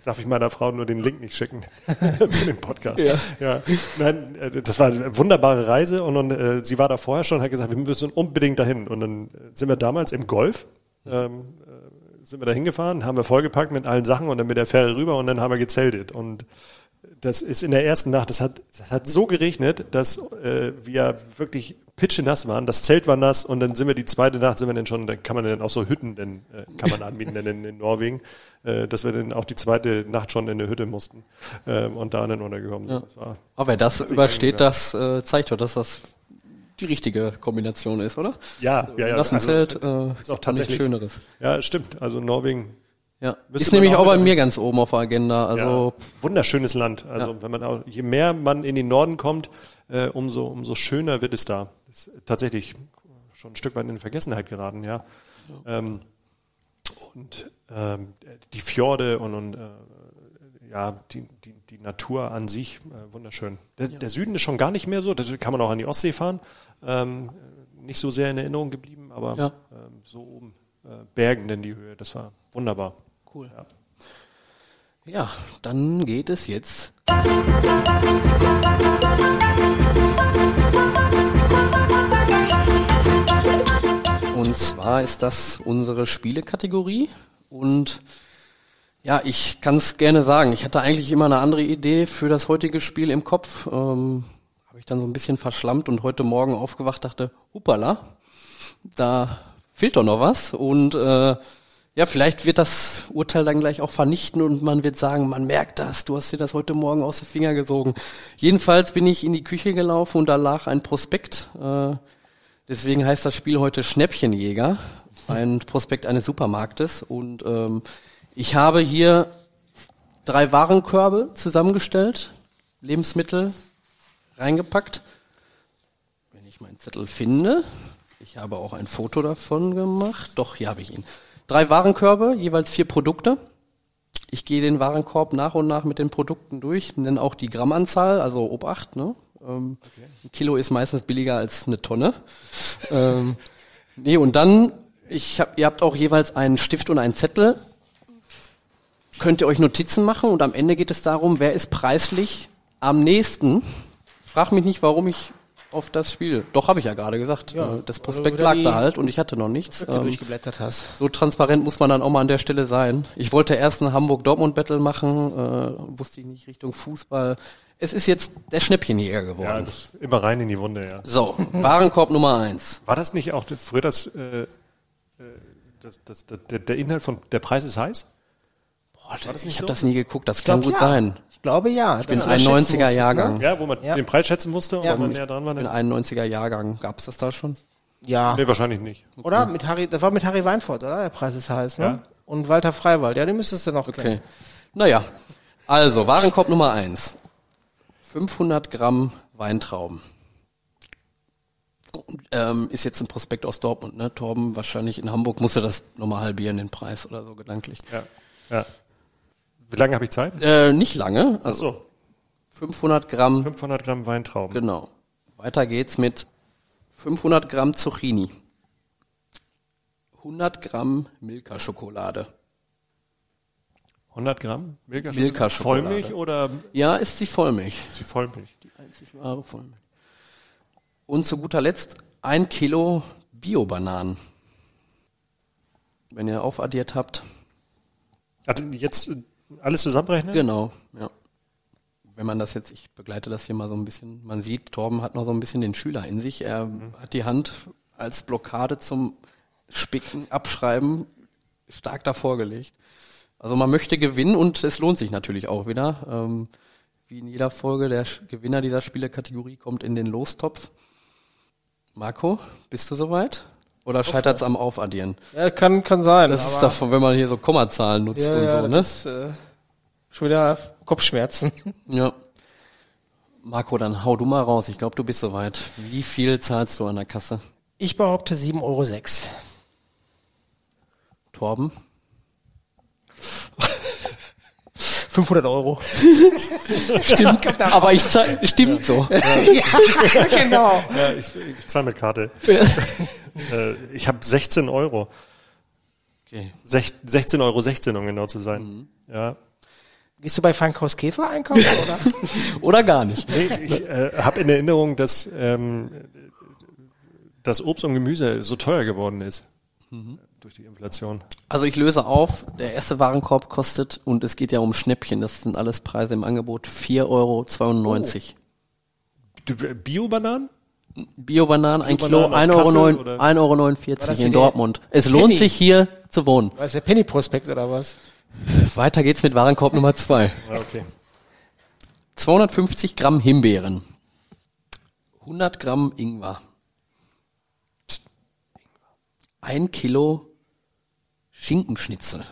darf ich meiner Frau nur den Link nicht schicken zu dem Podcast. Ja. ja. Nein, äh, das war eine wunderbare Reise und, und äh, sie war da vorher schon, hat gesagt, wir müssen unbedingt dahin. Und dann äh, sind wir damals im Golf, ähm, äh, sind wir da hingefahren, haben wir vollgepackt mit allen Sachen und dann mit der Fähre rüber und dann haben wir gezeltet. Und das ist in der ersten Nacht, das hat, das hat so geregnet, dass äh, wir wirklich pitschenass waren. Das Zelt war nass und dann sind wir die zweite Nacht, sind wir dann schon, dann kann man dann auch so Hütten, denn, äh, kann man anbieten denn in, in Norwegen, äh, dass wir dann auch die zweite Nacht schon in eine Hütte mussten ähm, und da dann untergekommen sind. Das war, Aber wer das übersteht, das äh, zeigt doch, dass das die richtige Kombination ist, oder? ja, ja, ja. das also, äh, auch ist auch tatsächlich- Schöneres. Ja, stimmt. Also Norwegen, Ja. Ist nämlich auch bei mir ganz oben auf der Agenda. Also ja, wunderschönes Land. Also wenn man auch, je mehr man in den Norden kommt, äh, umso, umso schöner wird es da. Ist tatsächlich schon ein Stück weit in Vergessenheit geraten, ja. Ähm, und ähm, die Fjorde und, und äh, ja, die, die, die Natur an sich, äh, wunderschön. Der, der Süden ist schon gar nicht mehr so, da kann man auch an die Ostsee fahren. Ähm, nicht so sehr in Erinnerung geblieben, aber Ja. ähm, so oben äh, Bergen denn die Höhe, das war wunderbar. cool. Ja. Ja, dann geht es jetzt. Und zwar ist das unsere Spielekategorie und ja, ich kann es gerne sagen. Ich hatte eigentlich immer eine andere Idee für das heutige Spiel im Kopf. Ähm, Habe ich dann so ein bisschen verschlammt und heute Morgen aufgewacht dachte, hupala, da fehlt doch noch was. Und äh, ja, vielleicht wird das Urteil dann gleich auch vernichten und man wird sagen, man merkt das, du hast dir das heute Morgen aus den Finger gesogen. Jedenfalls bin ich in die Küche gelaufen und da lag ein Prospekt. Äh, deswegen heißt das Spiel heute Schnäppchenjäger, ein Prospekt eines Supermarktes. Und ähm, ich habe hier drei Warenkörbe zusammengestellt, Lebensmittel reingepackt. Wenn ich meinen Zettel finde, ich habe auch ein Foto davon gemacht. Doch, hier habe ich ihn. Drei Warenkörbe, jeweils vier Produkte. Ich gehe den Warenkorb nach und nach mit den Produkten durch, nenne auch die Grammanzahl, also Obacht. Ne? Ähm, Ein Kilo ist meistens billiger als eine Tonne. ähm, nee, und dann, ich hab, ihr habt auch jeweils einen Stift und einen Zettel. Könnt ihr euch Notizen machen und am Ende geht es darum, wer ist preislich am nächsten. Frag mich nicht, warum ich auf das Spiel. Doch, habe ich ja gerade gesagt. Ja, Äh, das Prospekt lag da halt und ich hatte noch nichts. Ähm, durchgeblättert hast. so transparent muss man dann auch mal an der Stelle sein. Ich wollte erst ein Hamburg-Dortmund-Battle machen, äh, wusste ich nicht Richtung Fußball. Es ist jetzt der Schnäppchenjäger Ja, geworden. das, immer rein in die Wunde, ja. So, Warenkorb Nummer eins. War das nicht auch früher das, äh, äh, das, das, das der, der Inhalt von Der Preis ist heiß? Boah, das ich habe so? das nie geguckt, das kann gut ja. sein. Ich glaube ja. Ich bin ein 90er Jahrgang. Ja, wo man Ja. den Preis schätzen musste und Ja. man näher dran war. Ich bin Dann, ein 91er Jahrgang. Gab's das da schon? Ja. nee, wahrscheinlich nicht. Oder? Mit Harry, das war mit Harry Weinfurt, oder? Der Preis ist heiß, ne? Ja. Und Walter Freiwald, ja, den müsstest du noch Okay. kennen. Naja, also Warenkorb Nummer eins. 500 Gramm Weintrauben. Ähm, ist jetzt ein Prospekt aus Dortmund, ne? Torben wahrscheinlich in Hamburg musste das nochmal halbieren, den Preis oder so gedanklich. Ja. ja. Wie lange habe ich Zeit? Äh, nicht lange, also So, 500 Gramm, 500 Gramm Weintrauben. genau. Weiter geht's mit 500 Gramm Zucchini. 100 Gramm Milka-Schokolade. 100 Gramm Milka Milka-Schokolade. Vollmilch oder Ja, ist sie Vollmilch. ist die Vollmilch? Die einzig wahre Vollmilch. Und zu guter Letzt ein Kilo Bio-Bananen. Wenn ihr aufaddiert habt. Also jetzt alles zusammenrechnen? Genau, ja. Wenn man das jetzt, ich begleite das hier mal so ein bisschen, man sieht, Torben hat noch so ein bisschen den Schüler in sich. Er hat die Hand als Blockade zum Spicken, Abschreiben stark davor gelegt. Also man möchte gewinnen und es lohnt sich natürlich auch wieder. Ähm, wie in jeder Folge, der Gewinner dieser Spielekategorie kommt in den Lostopf. Marco, bist du soweit? Oder scheitert es am Aufaddieren? Ja, kann, kann sein. Das ist davon, wenn man hier so Kommazahlen nutzt ja, und ja, so, ne? das ist, äh, schon wieder Kopfschmerzen. Ja. Marco, dann hau du mal raus. Ich glaube, du bist soweit. Wie viel zahlst du an der Kasse? Ich behaupte 7,06 Euro. Torben? 500 Euro. Stimmt, aber ich zahl, stimmt so. ja, genau. Ja, ich, ich zahle mit Karte. Äh, ich habe 16 Euro. Okay. Sech, 16 Euro 16, um genau zu sein. Ja. Gehst du bei Funkhaus Käfer einkaufen, oder? Oder gar nicht. Nee, ich äh, habe in Erinnerung, dass ähm, das Obst und Gemüse so teuer geworden ist. Durch die Inflation. Also ich löse auf, der erste Warenkorb kostet, und es geht ja um Schnäppchen, das sind alles Preise im Angebot, 4,92 Euro. Du, äh, Bio-Bananen? Bio-Bananen, ein Kilo, Bio-Bananen aus 1,49 Euro, Kassel, neun- oder? 1,49 Euro das in hier Dortmund. Es lohnt Penny? sich hier zu wohnen. Was ist der Penny-Prospekt oder was? Weiter geht's mit Warenkorb Nummer zwei. Okay. 250 Gramm Himbeeren. 100 Gramm Ingwer. Ein Kilo Schinkenschnitzel.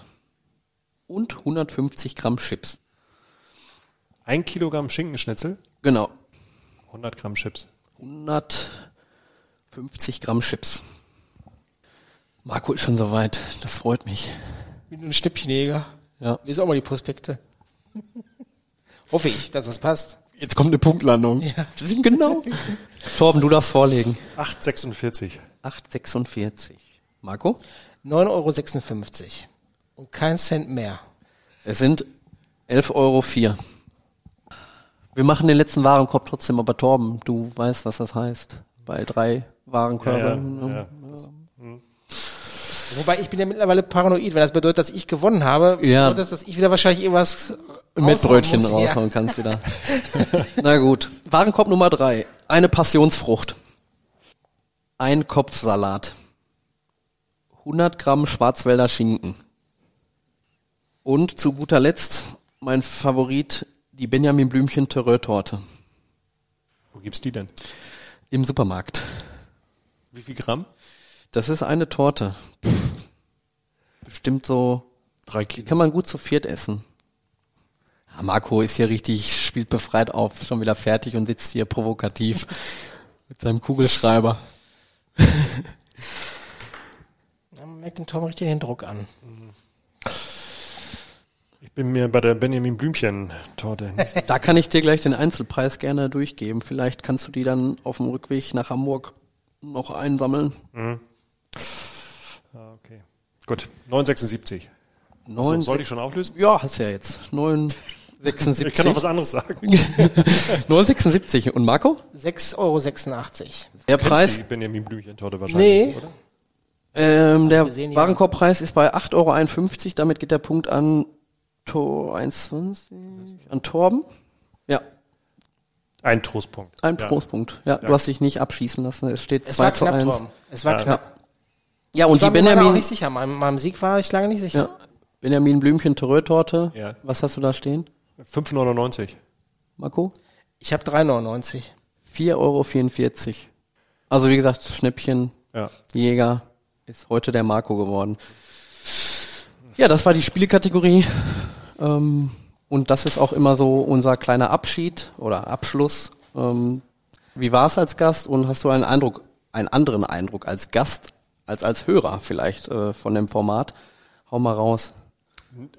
Und 150 Gramm Chips. Ein Kilogramm Schinkenschnitzel, Genau. 100 Gramm Chips. 150 Gramm Chips. Marco ist schon soweit. Das freut mich. Wie ein Schnippchenjäger. Ja. Lies auch mal die Prospekte. Hoffe ich, dass das passt. Jetzt kommt eine Punktlandung. Ja. Genau. Torben, du darfst vorlegen. 8,46. 8,46. Marco? 9,56 Euro. Und kein Cent mehr. Es sind 11,04 Euro. Wir machen den letzten Warenkorb trotzdem, aber Torben, du weißt, was das heißt. Bei drei Warenkörben. Ja, ja. Wobei ich bin ja mittlerweile paranoid, weil das bedeutet, dass ich gewonnen habe. Ja. Bedeutet das, dass ich wieder wahrscheinlich irgendwas Mettbrötchen raushauen muss. raushauen kannst wieder. Na gut. Warenkorb Nummer drei. Eine Passionsfrucht. Ein Kopfsalat. 100 Gramm Schwarzwälder Schinken. Und zu guter Letzt mein Favorit, die Benjamin Blümchen Terreur-Torte. Wo gibt's die denn? Im Supermarkt. Wie viel Gramm? Das ist eine Torte. Bestimmt so, Drei die Kilo. kann man gut zu viert essen. Ja, Marco ist hier richtig, spielt befreit auf, schon wieder fertig und sitzt hier provokativ mit seinem Kugelschreiber. Man merkt dem Tom richtig den Druck an. Ich bin mir bei der Benjamin Blümchen Torte nicht so- Da kann ich dir gleich den Einzelpreis gerne durchgeben. Vielleicht kannst du die dann auf dem Rückweg nach Hamburg noch einsammeln. ah, okay. Gut, 9,76. So, Neun, soll ich schon auflösen? ja, hast ja jetzt. Ich kann noch 9,76. was anderes sagen. 9,76. Und Marco? 6,86 Euro. Der Kennst Preis, die Benjamin Blümchen Torte wahrscheinlich, Nee. oder? ähm, der. Warenkorbpreis ist bei 8,51 Euro. Damit geht der Punkt an Tor 21, an Torben. Ja, Ein Trostpunkt. ein Ja. Trostpunkt. Ja, du hast dich nicht abschießen lassen. Es steht Es 2 war zu knapp, 1. Tom. Es war Ja. knapp. Ja, und Ich war die mir meiner auch Benjamin, nicht sicher. Meinem, meinem Sieg war ich lange nicht sicher. ja, Benjamin Blümchen Terreur-Torte. Ja. Was hast du da stehen, 5,99. Marco? Ich habe 3,99. 4,44 Euro. Also wie gesagt, Schnäppchen, Ja. Jäger ist heute der Marco geworden. Ja, das war die Spielkategorie. Ähm, und das ist auch immer so unser kleiner Abschied oder Abschluss. Ähm, wie war es als Gast und hast du einen Eindruck, einen anderen Eindruck als Gast als als Hörer vielleicht äh, von dem Format? Hau mal raus.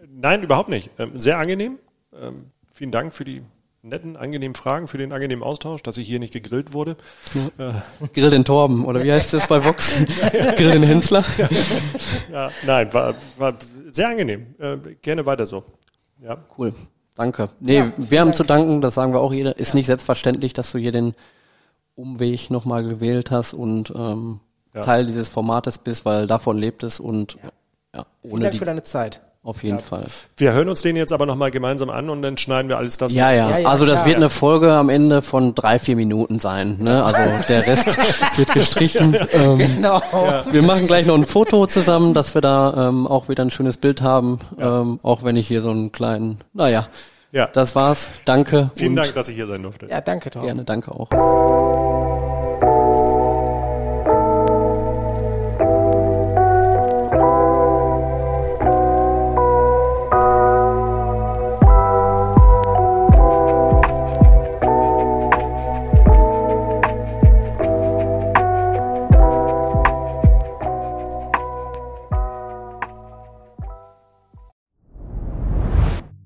Nein, überhaupt nicht. Ähm, sehr angenehm. Ähm, vielen Dank für die netten, angenehmen Fragen, für den angenehmen Austausch, dass ich hier nicht gegrillt wurde. Grill den Torben oder wie heißt das bei Vox? Grill den Hensler. Ja, nein, war, war sehr angenehm. Äh, gerne weiter so. Ja. Cool. Danke. Nee, wir haben zu danken, das sagen wir auch jeder. Ist nicht selbstverständlich, dass du hier den Umweg nochmal gewählt hast und ähm, Ja. Teil dieses Formates bist, weil davon lebt es und ja, Vielen ohne Dank die für deine Zeit. Auf jeden Fall. Wir hören uns den jetzt aber nochmal gemeinsam an und dann schneiden wir alles das. Ja, ja, Ja, ja, Also das klar. wird eine Folge am Ende von drei, vier Minuten sein. Ne? Also der Rest wird gestrichen. Ähm, Genau. Wir machen gleich noch ein Foto zusammen, dass wir da ähm, auch wieder ein schönes Bild haben. Ähm, auch wenn ich hier so einen kleinen, naja, Ja. das war's. Danke. Vielen und Dank, dass ich hier sein durfte. Ja, danke, Tom. Gerne, danke auch.